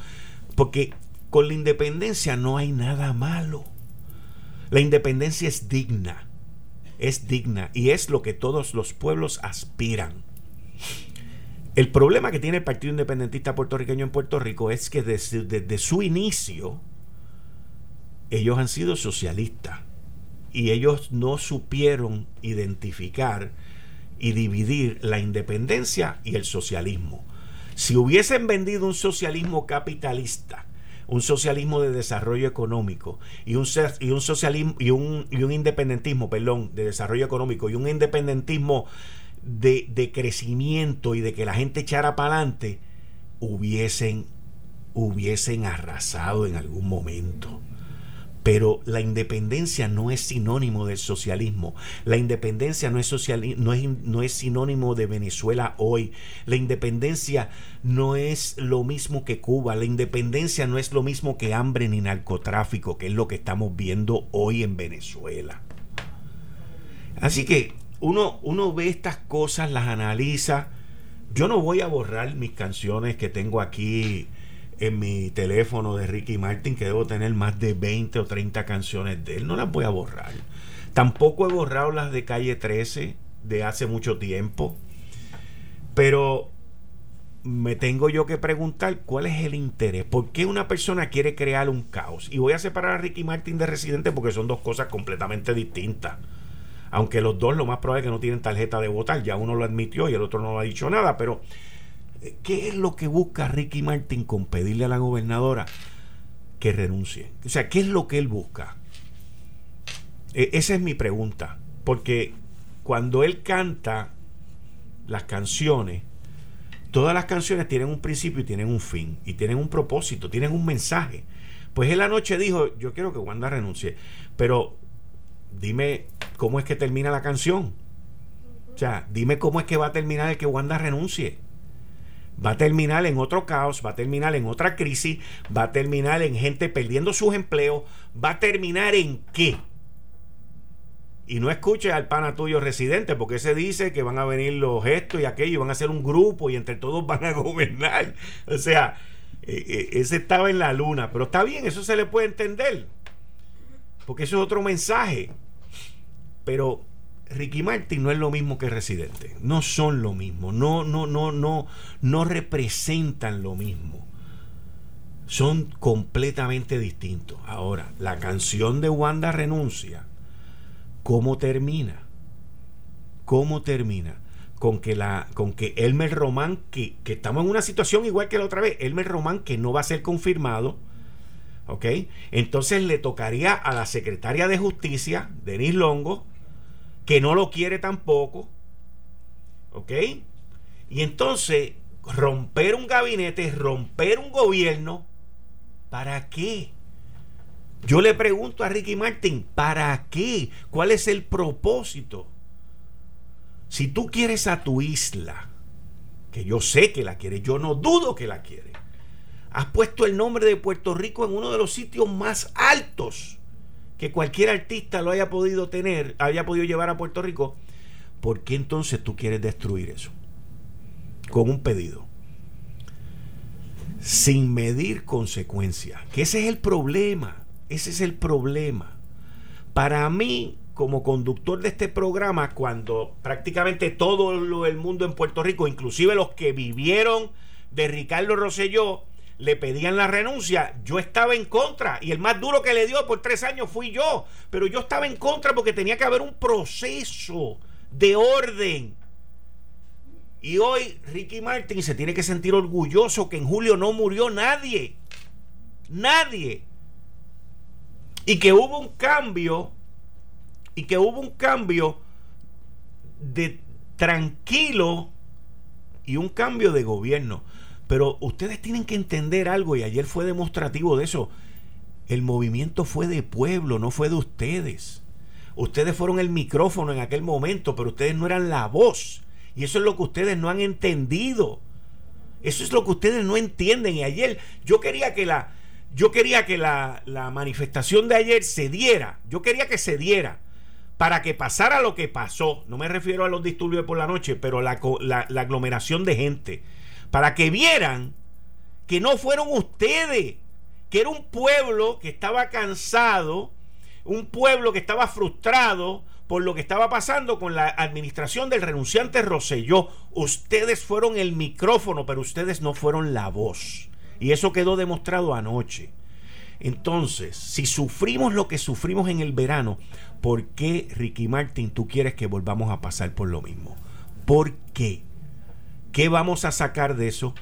[SPEAKER 2] porque con la independencia no hay nada malo. La independencia es digna es digna y es lo que todos los pueblos aspiran. El problema que tiene el Partido Independentista Puertorriqueño en Puerto Rico es que desde, su inicio ellos han sido socialistas y ellos no supieron identificar y dividir la independencia y el socialismo. Si hubiesen vendido un socialismo capitalista un socialismo de desarrollo económico y un, y un socialismo y un, y un independentismo, perdón, de desarrollo económico y un independentismo de, de crecimiento y de que la gente echara para adelante, hubiesen, hubiesen arrasado en algún momento. Pero la independencia no es sinónimo del socialismo. La independencia no es, no, es, no es sinónimo de Venezuela hoy. La independencia no es lo mismo que Cuba. La independencia no es lo mismo que hambre ni narcotráfico, que es lo que estamos viendo hoy en Venezuela. Así que uno, uno ve estas cosas, las analiza. Yo no voy a borrar mis canciones que tengo aquí en mi teléfono de Ricky Martin que debo tener más de 20 o 30 canciones de él. No las voy a borrar. Tampoco he borrado las de Calle 13 de hace mucho tiempo. Pero me tengo yo que preguntar cuál es el interés. ¿Por qué una persona quiere crear un caos? Y voy a separar a Ricky Martin de Residente porque son dos cosas completamente distintas. Aunque los dos lo más probable es que no tienen tarjeta de votar. Ya uno lo admitió y el otro no lo ha dicho nada. Pero ¿Qué es lo que busca Ricky Martin con pedirle a la gobernadora que renuncie? O sea, ¿qué es lo que él busca? E, esa es mi pregunta. Porque cuando él canta las canciones, todas las canciones tienen un principio y tienen un fin, y tienen un propósito, tienen un mensaje. Pues él anoche dijo, yo quiero que Wanda renuncie, pero dime cómo es que termina la canción. O sea, dime cómo es que va a terminar el que Wanda renuncie va a terminar en otro caos, va a terminar en otra crisis, va a terminar en gente perdiendo sus empleos, va a terminar en qué. Y no escuche al pana tuyo residente, porque ese dice que van a venir los gestos y aquello, y van a ser un grupo y entre todos van a gobernar. O sea, eh, eh, ese estaba en la luna, pero está bien, eso se le puede entender, porque eso es otro mensaje. Pero Ricky Martin no es lo mismo que Residente. No son lo mismo. No, no, no, no, no representan lo mismo. Son completamente distintos. Ahora, la canción de Wanda Renuncia, ¿cómo termina? ¿Cómo termina? Con que, la, con que Elmer Román, que, que estamos en una situación igual que la otra vez, Elmer Román que no va a ser confirmado, ¿ok? Entonces le tocaría a la secretaria de Justicia, Denis Longo, que no lo quiere tampoco. ¿Ok? Y entonces, romper un gabinete, romper un gobierno, ¿para qué? Yo le pregunto a Ricky Martin, ¿para qué? ¿Cuál es el propósito? Si tú quieres a tu isla, que yo sé que la quiere, yo no dudo que la quiere, has puesto el nombre de Puerto Rico en uno de los sitios más altos que cualquier artista lo haya podido tener, haya podido llevar a Puerto Rico, ¿por qué entonces tú quieres destruir eso? Con un pedido. Sin medir consecuencias. Que ese es el problema. Ese es el problema. Para mí, como conductor de este programa, cuando prácticamente todo el mundo en Puerto Rico, inclusive los que vivieron de Ricardo Rosselló, le pedían la renuncia, yo estaba en contra y el más duro que le dio por tres años fui yo, pero yo estaba en contra porque tenía que haber un proceso de orden. Y hoy Ricky Martin se tiene que sentir orgulloso que en julio no murió nadie. Nadie. Y que hubo un cambio. Y que hubo un cambio de tranquilo y un cambio de gobierno. Pero ustedes tienen que entender algo y ayer fue demostrativo de eso. El movimiento fue de pueblo, no fue de ustedes. Ustedes fueron el micrófono en aquel momento, pero ustedes no eran la voz. Y eso es lo que ustedes no han entendido. Eso es lo que ustedes no entienden. Y ayer yo quería que la, yo quería que la, la manifestación de ayer se diera. Yo quería que se diera para que pasara lo que pasó. No me refiero a los disturbios por la noche, pero la, la aglomeración de gente. Para que vieran que no fueron ustedes, que era un pueblo que estaba cansado, un pueblo que estaba frustrado por lo que estaba pasando con la administración del renunciante Roselló. Ustedes fueron el micrófono, pero ustedes no fueron la voz. Y eso quedó demostrado anoche. Entonces, si sufrimos lo que sufrimos en el verano, ¿por qué, Ricky Martin, tú quieres que volvamos a pasar por lo mismo? ¿Por qué? ¿Qué vamos a sacar de eso?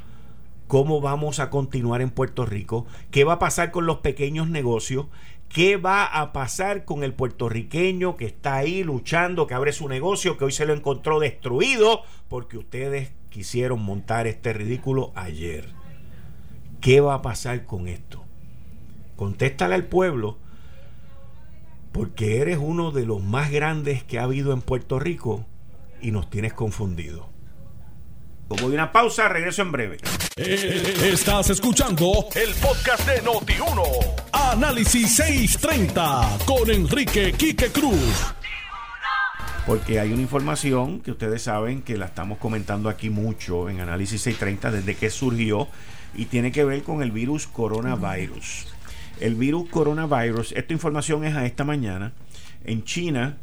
[SPEAKER 2] ¿Cómo vamos a continuar en Puerto Rico? ¿Qué va a pasar con los pequeños negocios? ¿Qué va a pasar con el puertorriqueño que está ahí luchando, que abre su negocio, que hoy se lo encontró destruido porque ustedes quisieron montar este ridículo ayer? ¿Qué va a pasar con esto? Contéstale al pueblo, porque eres uno de los más grandes que ha habido en Puerto Rico y nos tienes confundido. Como de una pausa, regreso en breve.
[SPEAKER 1] Eh, estás escuchando el podcast de Noti1. Análisis 630 con Enrique Quique Cruz.
[SPEAKER 2] Porque hay una información que ustedes saben que la estamos comentando aquí mucho en Análisis 630 desde que surgió y tiene que ver con el virus coronavirus. El virus coronavirus, esta información es a esta mañana. En China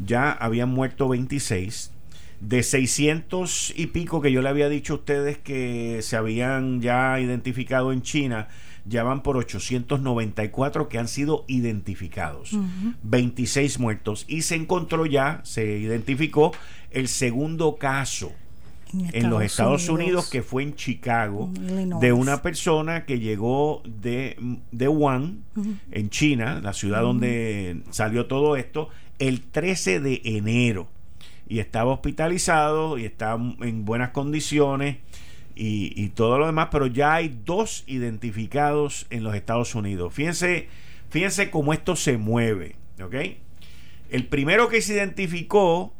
[SPEAKER 2] ya habían muerto 26. De 600 y pico que yo le había dicho a ustedes que se habían ya identificado en China, ya van por 894 que han sido identificados. 26 muertos. Y se encontró ya, se identificó el segundo caso en, los Estados Unidos. que fue en Chicago, de una persona que llegó de, de Wuhan, en China, la ciudad donde salió todo esto, el 13 de enero. Y estaba hospitalizado y estaba en buenas condiciones y, todo lo demás, pero ya hay dos identificados en los Estados Unidos. Fíjense, fíjense cómo esto se mueve, ¿ok? El primero que se identificó,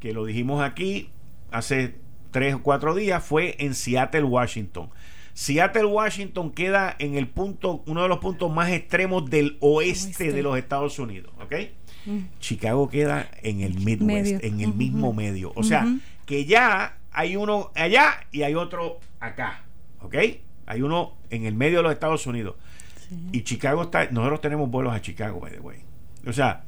[SPEAKER 2] que lo dijimos aquí hace tres o cuatro días, fue en Seattle, Washington. Seattle, Washington queda en el punto, uno de los puntos más extremos del oeste, de los Estados Unidos, ¿ok? Mm. Chicago queda en el Midwest, en el mismo medio. O sea, que ya hay uno allá y hay otro acá, ¿ok? Hay uno en el medio de los Estados Unidos. Y Chicago está, nosotros tenemos vuelos a Chicago, by the way. O sea,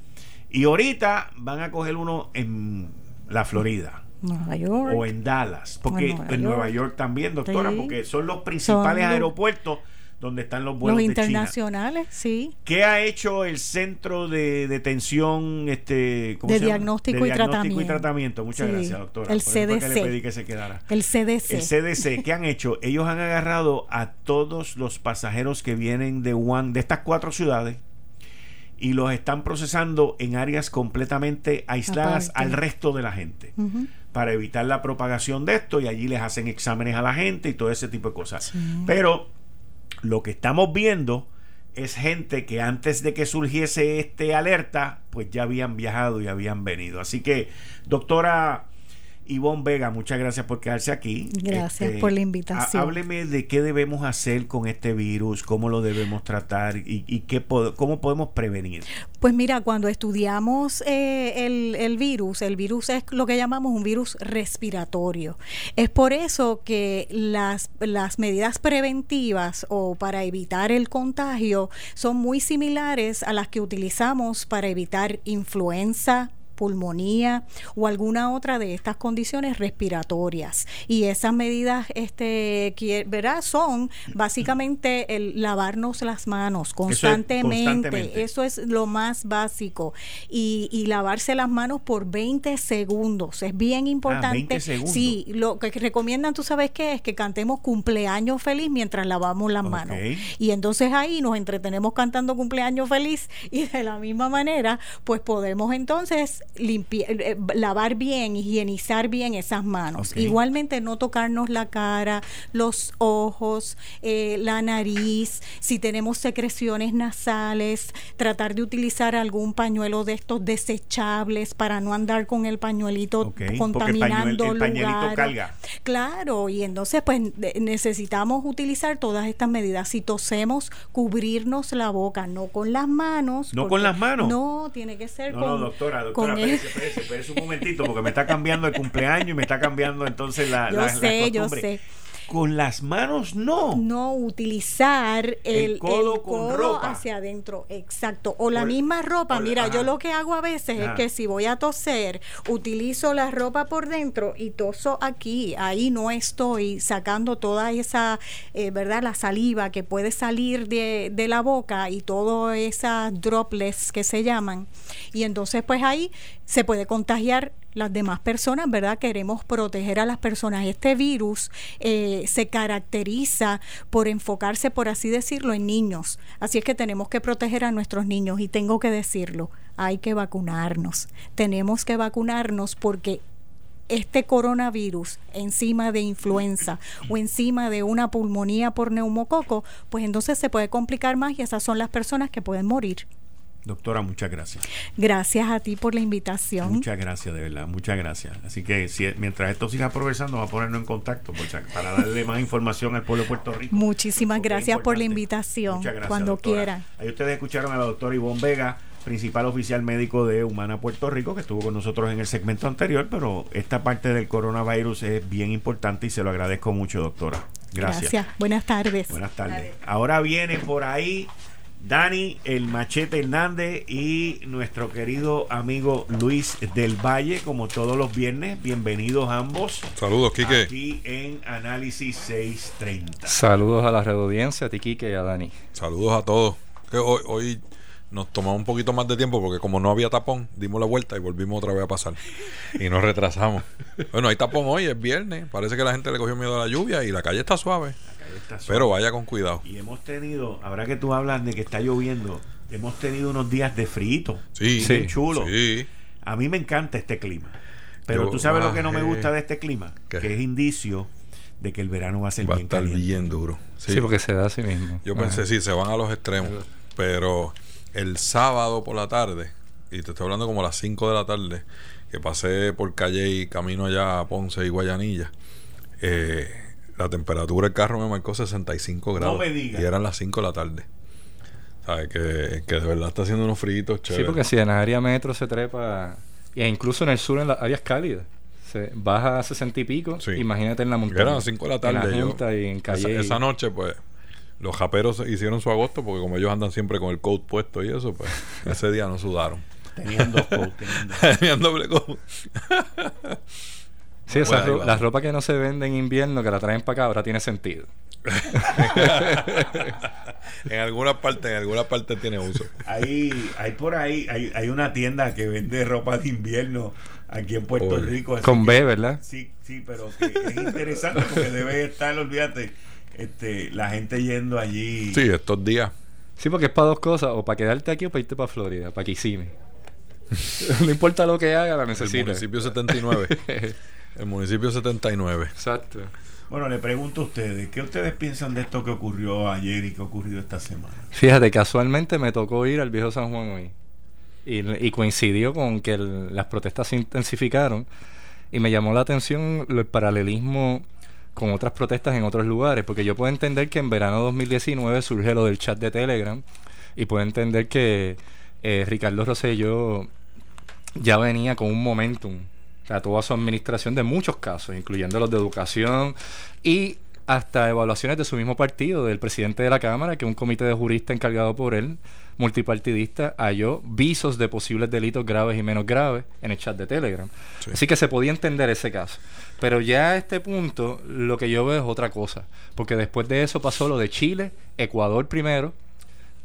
[SPEAKER 2] y ahorita van a coger uno en la Florida.
[SPEAKER 5] Nueva York.
[SPEAKER 2] O en Dallas. Porque en Nueva, York. también, doctora, porque son los principales aeropuertos donde están los vuelos
[SPEAKER 5] internacionales, sí.
[SPEAKER 2] ¿Qué ha hecho el centro de detención este
[SPEAKER 5] de, diagnóstico, y tratamiento.
[SPEAKER 2] y tratamiento? Muchas gracias, doctora.
[SPEAKER 5] El CDC.
[SPEAKER 2] le pedí que se quedara.
[SPEAKER 5] El CDC.
[SPEAKER 2] El CDC. ¿Qué han hecho? Ellos han agarrado a todos los pasajeros que vienen de Wuhan, de estas cuatro ciudades, y los están procesando en áreas completamente aisladas al resto de la gente. Para evitar la propagación de esto, y allí les hacen exámenes a la gente y todo ese tipo de cosas. Pero lo que estamos viendo es gente que antes de que surgiese este alerta, pues ya habían viajado y habían venido. Así que, doctora Ivonne Vega, muchas gracias por quedarse aquí.
[SPEAKER 5] Gracias este, por la invitación.
[SPEAKER 2] Hábleme de qué debemos hacer con este virus, cómo lo debemos tratar y, qué cómo podemos prevenir.
[SPEAKER 5] Pues mira, cuando estudiamos eh, el, virus, el virus es lo que llamamos un virus respiratorio. Es por eso que las, las medidas preventivas o para evitar el contagio son muy similares a las que utilizamos para evitar influenza, pulmonía o alguna otra de estas condiciones respiratorias. Y esas medidas, este, ¿verdad? Son básicamente el lavarnos las manos constantemente. Eso es, lo más básico. Y, y, lavarse las manos por 20 segundos. Es bien ah, importante. Sí, lo que recomiendan, tú sabes qué es que cantemos cumpleaños feliz mientras lavamos las manos. Y entonces ahí nos entretenemos cantando cumpleaños feliz y de la misma manera, pues podemos entonces limpiar, eh, eh, lavar bien, higienizar bien esas manos. Igualmente no tocarnos la cara, los ojos, eh, la nariz, si tenemos secreciones nasales, tratar de utilizar algún pañuelo de estos desechables para no andar con el pañuelito contaminando el, lugar. Claro, y entonces pues necesitamos utilizar todas estas medidas. Si tosemos, cubrirnos la boca, no con las manos.
[SPEAKER 2] No con las manos.
[SPEAKER 5] No, tiene que ser
[SPEAKER 2] con. No, doctora, doctora, espérese, un momentito, porque me está cambiando el cumpleaños y me está cambiando entonces la.
[SPEAKER 5] Yo sé, yo sé.
[SPEAKER 2] Con las manos no.
[SPEAKER 5] No utilizar el, codo, hacia adentro, exacto. O la misma ropa. Mira, yo lo que hago a veces es que si voy a toser, utilizo la ropa por dentro y toso aquí. Ahí no estoy sacando toda esa, eh, ¿verdad? La saliva que puede salir de, de la boca y todas esas droplets que se llaman. Y entonces pues ahí se puede contagiar las demás personas, ¿verdad? Queremos proteger a las personas. Este virus eh, se caracteriza por enfocarse, por así decirlo, en niños. Así es que tenemos que proteger a nuestros niños y tengo que decirlo, hay que vacunarnos. Tenemos que vacunarnos porque este coronavirus encima de influenza o encima de una pulmonía por neumococo, pues entonces se puede complicar más y esas son las personas que pueden morir.
[SPEAKER 2] Doctora, muchas gracias.
[SPEAKER 5] Gracias a ti por la invitación.
[SPEAKER 2] Muchas gracias, de verdad, muchas gracias. Así que si, mientras esto siga progresando, vamos a ponernos en contacto para darle más información al pueblo de Puerto Rico.
[SPEAKER 5] Muchísimas gracias por la invitación. Muchas gracias, cuando quiera.
[SPEAKER 2] Ahí ustedes escucharon a la doctora Ivonne Vega, principal oficial médico de Humana Puerto Rico, que estuvo con nosotros en el segmento anterior, pero esta parte del coronavirus es bien importante y se lo agradezco mucho, doctora. Gracias. Gracias.
[SPEAKER 5] Buenas tardes.
[SPEAKER 2] Buenas tardes. Ahora viene por ahí Dani, el Machete Hernández y nuestro querido amigo Luis del Valle, como todos los viernes. Bienvenidos ambos.
[SPEAKER 6] Saludos, Quique.
[SPEAKER 2] Aquí en Análisis 630.
[SPEAKER 7] Saludos a la red audiencia, a ti, Quique, y a Dani.
[SPEAKER 6] Saludos a todos. hoy, hoy nos tomamos un poquito más de tiempo porque como no había tapón, dimos la vuelta y volvimos otra vez a pasar. Y nos retrasamos. bueno, hay tapón hoy, es viernes. Parece que la gente le cogió miedo a la lluvia y la calle está suave. Pero vaya con cuidado.
[SPEAKER 2] Y hemos tenido, ahora que tú hablas de que está lloviendo, hemos tenido unos días de frío.
[SPEAKER 6] Sí, sí
[SPEAKER 2] chulo. A mí me encanta este clima. Pero tú sabes lo que no me gusta de este clima, que es indicio de que el verano va a ser
[SPEAKER 6] va a estar bien duro.
[SPEAKER 7] Sí. porque se da a sí mismo.
[SPEAKER 6] Yo pensé, sí, se van a los extremos. Pero el sábado por la tarde, y te estoy hablando como a las 5 de la tarde, que pasé por calle y camino allá a Ponce y Guayanilla, eh, la temperatura del carro me marcó 65 grados. Y eran las 5 de la tarde. ¿Sabes? Que, de verdad está haciendo unos fritos
[SPEAKER 7] chéveres. Sí, porque si en la área metro se trepa, e incluso en el sur, en las áreas cálidas, se baja a 60 y pico. Imagínate en la montaña.
[SPEAKER 6] Eran las 5 de la tarde.
[SPEAKER 7] y en calle.
[SPEAKER 6] Esa, noche, pues, los japeros hicieron su agosto porque como ellos andan siempre con el coat puesto y eso, pues, ese día no sudaron.
[SPEAKER 2] Tenían dos coats. Tenían,
[SPEAKER 7] Sí, esa la ropa que no se vende en invierno, que la traen para acá, ahora tiene sentido.
[SPEAKER 6] en algunas partes, en algunas partes tiene uso.
[SPEAKER 2] Hay, hay por ahí, hay, hay una tienda que vende ropa de invierno aquí en Puerto Rico.
[SPEAKER 7] Con B, ¿verdad?
[SPEAKER 2] Sí, sí, pero es interesante porque debe estar, olvídate, este, la gente yendo allí.
[SPEAKER 6] Sí, estos días.
[SPEAKER 7] Sí, porque es para dos cosas, o para quedarte aquí o para irte para Florida, para Kissimmee. no importa lo que haga, la necesito. El
[SPEAKER 6] municipio 79. El municipio 79.
[SPEAKER 7] Exacto.
[SPEAKER 2] Bueno, le pregunto a ustedes, ¿qué ustedes piensan de esto que ocurrió ayer y que ocurrió esta semana?
[SPEAKER 7] Fíjate, casualmente me tocó ir al viejo San Juan hoy. Y, coincidió con que las protestas se intensificaron. Y me llamó la atención el paralelismo con otras protestas en otros lugares. Porque yo puedo entender que en verano 2019 surge lo del chat de Telegram. Y puedo entender que eh, Ricardo Rosselló ya venía con un momentum a toda su administración de muchos casos, incluyendo los de educación. Y hasta evaluaciones de su mismo partido, del presidente de la Cámara, que un comité de juristas encargado por él, multipartidista, halló visos de posibles delitos graves y menos graves en el chat de Telegram.
[SPEAKER 6] Sí.
[SPEAKER 7] Así que se podía entender ese caso. Pero ya a este punto, lo que yo veo es otra cosa. Porque después de eso pasó lo de Chile, Ecuador primero,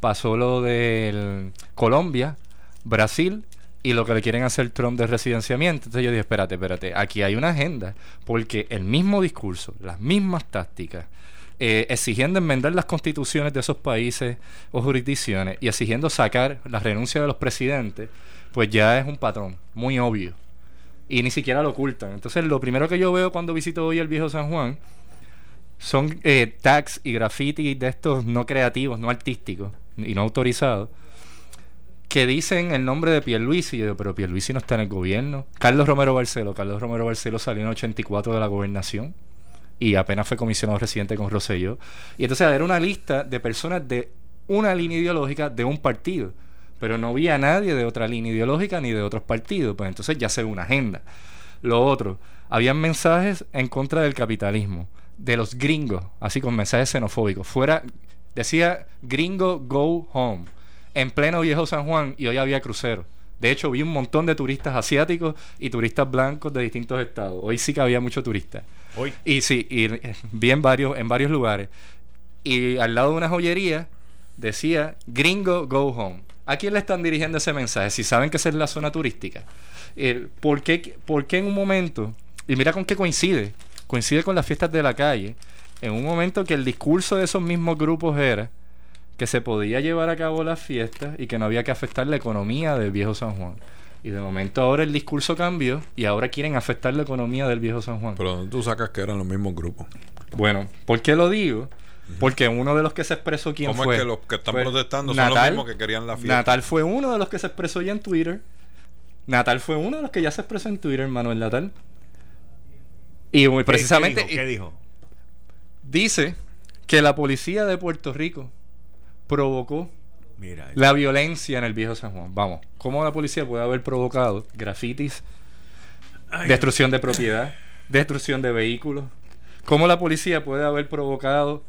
[SPEAKER 7] pasó lo de Colombia, Brasil y lo que le quieren hacer Trump de residenciamiento. Entonces yo dije, espérate, espérate, aquí hay una agenda, porque el mismo discurso, las mismas tácticas, eh, exigiendo enmendar las constituciones de esos países o jurisdicciones y exigiendo sacar la renuncia de los presidentes, pues ya es un patrón muy obvio. Y ni siquiera lo ocultan. Entonces lo primero que yo veo cuando visito hoy el viejo San Juan son eh, tags y graffiti de estos no creativos, no artísticos y no autorizados que dicen el nombre de Pierluisi. Y yo digo, pero Pierluisi no está en el gobierno. Carlos Romero Barceló. Carlos Romero Barceló salió en 84 de la gobernación y apenas fue comisionado residente con Rosselló. Y entonces era una lista de personas de una línea ideológica de un partido. Pero no había nadie de otra línea ideológica ni de otros partidos. Pues entonces ya se ve una agenda. Lo otro, habían mensajes en contra del capitalismo, de los gringos, así con mensajes xenofóbicos. Fuera, decía gringo go home en pleno viejo San Juan y hoy había crucero. De hecho, vi un montón de turistas asiáticos y turistas blancos de distintos estados. Hoy sí que había muchos turistas.
[SPEAKER 2] Hoy.
[SPEAKER 7] Y sí, y vi en varios, en varios lugares. Y al lado de una joyería decía Gringo Go Home. ¿A quién le están dirigiendo ese mensaje? Si saben que esa es la zona turística. Eh, ¿por, qué, ¿Por qué en un momento, y mira con qué coincide, coincide con las fiestas de la calle, en un momento que el discurso de esos mismos grupos era que se podía llevar a cabo las fiestas y que no había que afectar la economía del viejo San Juan. Y de momento ahora el discurso cambió y ahora quieren afectar la economía del viejo San Juan.
[SPEAKER 6] Pero tú sacas que eran los mismos grupos.
[SPEAKER 7] Bueno, ¿por qué lo digo? Porque uno de los que se expresó quién
[SPEAKER 6] ¿Cómo
[SPEAKER 7] fue.
[SPEAKER 6] es que los que están
[SPEAKER 7] Fue
[SPEAKER 6] protestando son los
[SPEAKER 7] Natal.
[SPEAKER 6] mismos que querían la fiesta?
[SPEAKER 7] Natal fue uno de los que se expresó ya en Twitter. Natal fue uno de los que ya se expresó en Twitter, Manuel Natal. Y muy precisamente
[SPEAKER 2] ¿Qué, dijo? ¿Qué dijo?
[SPEAKER 7] dice que la policía de Puerto Rico provocó
[SPEAKER 2] Mira,
[SPEAKER 7] la violencia en el viejo San Juan. Vamos, ¿cómo la policía puede haber provocado grafitis, destrucción de propiedad, destrucción de vehículos? ¿Cómo la policía puede haber provocado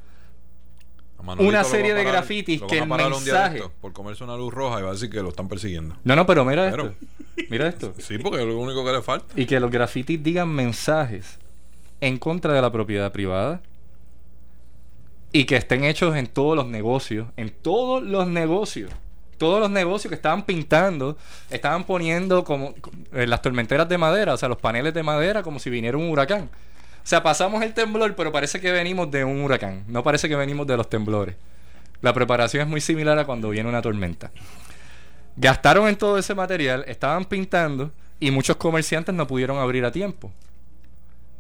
[SPEAKER 6] Manolito
[SPEAKER 7] una serie de grafitis que el mensaje-
[SPEAKER 6] por comerse una luz roja y va a decir que lo están persiguiendo.
[SPEAKER 7] No, no, pero mira
[SPEAKER 6] Pero-
[SPEAKER 7] esto. Mira esto.
[SPEAKER 6] Sí, porque es lo único que le falta.
[SPEAKER 7] Y que los grafitis digan mensajes en contra de la propiedad privada y que estén hechos en todos los negocios, en todos los negocios. Todos los negocios que estaban pintando, estaban poniendo como eh, las tormenteras de madera, o sea, los paneles de madera como si viniera un huracán. O sea, pasamos el temblor, pero parece que venimos de un huracán, no parece que venimos de los temblores. La preparación es muy similar a cuando viene una tormenta. Gastaron en todo ese material, estaban pintando y muchos comerciantes no pudieron abrir a tiempo.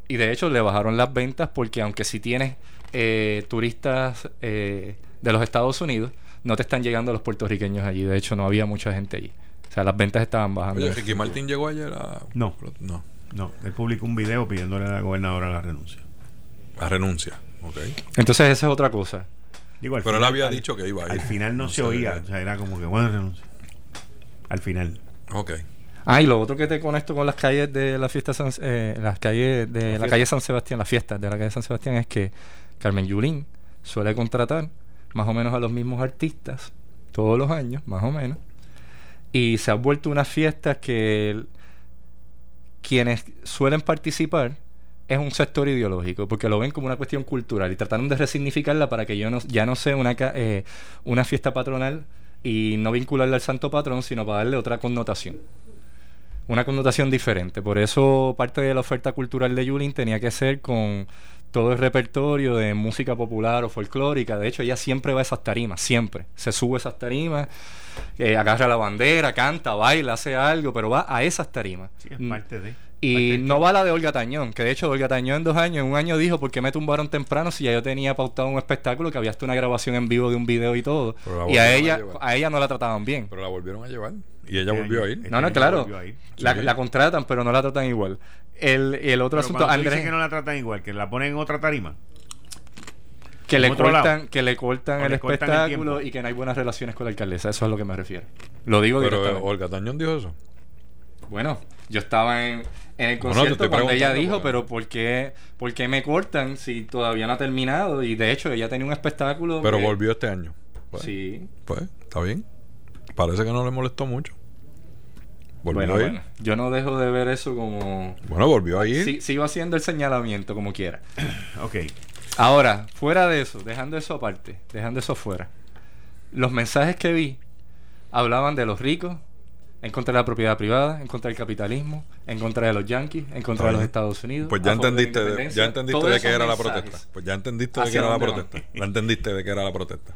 [SPEAKER 7] Y de hecho le bajaron las ventas porque aunque si tienes eh, turistas eh, de los Estados Unidos, no te están llegando los puertorriqueños allí. De hecho no había mucha gente allí. O sea, las ventas estaban bajando.
[SPEAKER 6] Oye, Ricky Martín llegó ayer a...
[SPEAKER 2] No.
[SPEAKER 6] No.
[SPEAKER 2] No, él publicó un video pidiéndole a la gobernadora la renuncia.
[SPEAKER 6] A renuncia. Ok.
[SPEAKER 7] Entonces esa es otra cosa.
[SPEAKER 2] Digo,
[SPEAKER 6] Pero él había
[SPEAKER 2] al-
[SPEAKER 6] dicho que iba a ir.
[SPEAKER 2] Al final no,
[SPEAKER 6] No
[SPEAKER 2] se
[SPEAKER 6] sé,
[SPEAKER 2] oía, o sea, era como que bueno renuncia. Al final.
[SPEAKER 6] Ok.
[SPEAKER 7] Ah, y lo otro que te conecto con las calles de la fiesta San, eh, las calles de la,
[SPEAKER 2] fiesta.
[SPEAKER 7] calle San Sebastián, las fiestas de la calle San Sebastián es que Carmen Yulín suele contratar más o menos a los mismos artistas todos los años, más o menos. Y se han vuelto unas fiestas que el- quienes suelen participar es un sector ideológico, porque lo ven como una cuestión cultural y trataron de resignificarla para que yo no, ya no sea una, eh, una fiesta patronal y no vincularla al santo patrón, sino para darle otra connotación una connotación diferente. Por eso parte de la oferta cultural de Yulin tenía que ser con todo el repertorio de música popular o folclórica. De hecho, ella siempre va a esas tarimas, siempre. Se sube a esas tarimas, eh, agarra la bandera, canta, baila, hace algo, pero va a esas tarimas.
[SPEAKER 2] Sí, es parte de.
[SPEAKER 7] y
[SPEAKER 2] parte de-
[SPEAKER 7] no va la de Olga Tañón, que de hecho Olga Tañón en dos años, en un año dijo, ¿por qué me tumbaron temprano si ya yo tenía pautado un espectáculo, que había hasta una grabación en vivo de un video y todo? Y a
[SPEAKER 6] a
[SPEAKER 7] ella, a ella no la trataban bien.
[SPEAKER 6] Pero la volvieron a llevar. Y ella
[SPEAKER 2] Este
[SPEAKER 6] volvió a ir.
[SPEAKER 2] este
[SPEAKER 7] No, no, claro. La, la contratan, pero no la tratan igual. El, el otro
[SPEAKER 2] Pero
[SPEAKER 7] asunto,
[SPEAKER 2] cuando tú
[SPEAKER 7] Andrés,
[SPEAKER 2] que no la tratan igual, que la ponen en otra tarima.
[SPEAKER 7] que
[SPEAKER 2] en
[SPEAKER 7] le
[SPEAKER 2] otro
[SPEAKER 7] cortan, que le cortan
[SPEAKER 2] O
[SPEAKER 7] el
[SPEAKER 2] le cortan el
[SPEAKER 7] espectáculo
[SPEAKER 2] tiempo.
[SPEAKER 7] y que no hay buenas relaciones con la alcaldesa. Eso es a lo que me refiero. Lo digo
[SPEAKER 6] Pero eh,
[SPEAKER 7] directamente.
[SPEAKER 6] Olga Tañón dijo eso.
[SPEAKER 7] Bueno, yo estaba en, en el
[SPEAKER 6] te
[SPEAKER 7] concierto
[SPEAKER 6] estoy
[SPEAKER 7] cuando ella
[SPEAKER 6] preguntando,
[SPEAKER 7] dijo,
[SPEAKER 6] porque-
[SPEAKER 7] pero ¿por qué, ¿por qué me cortan si todavía no ha terminado? Y de hecho ella tenía un espectáculo.
[SPEAKER 6] Pero
[SPEAKER 7] que-
[SPEAKER 6] volvió este año. Pues,
[SPEAKER 7] Sí.
[SPEAKER 6] pues, está bien. Parece que no le molestó mucho. Volvió
[SPEAKER 7] Bueno,
[SPEAKER 6] a ir.
[SPEAKER 7] bueno, yo no dejo de ver eso como...
[SPEAKER 6] Bueno, volvió a ir.
[SPEAKER 7] Sí, sigo haciendo el señalamiento como quiera.
[SPEAKER 2] Ok.
[SPEAKER 7] Ahora, fuera de eso, dejando eso aparte, dejando eso fuera, los mensajes que vi hablaban de los ricos, en contra de la propiedad privada, en contra del capitalismo, en contra de los yanquis, en contra de los Estados Unidos.
[SPEAKER 6] Pues ya entendiste, de,
[SPEAKER 7] independencia.
[SPEAKER 6] ya entendiste de qué era la protesta. Pues ya entendiste de qué
[SPEAKER 7] ¿Hacia
[SPEAKER 6] era la protesta. Ya entendiste de qué era la protesta.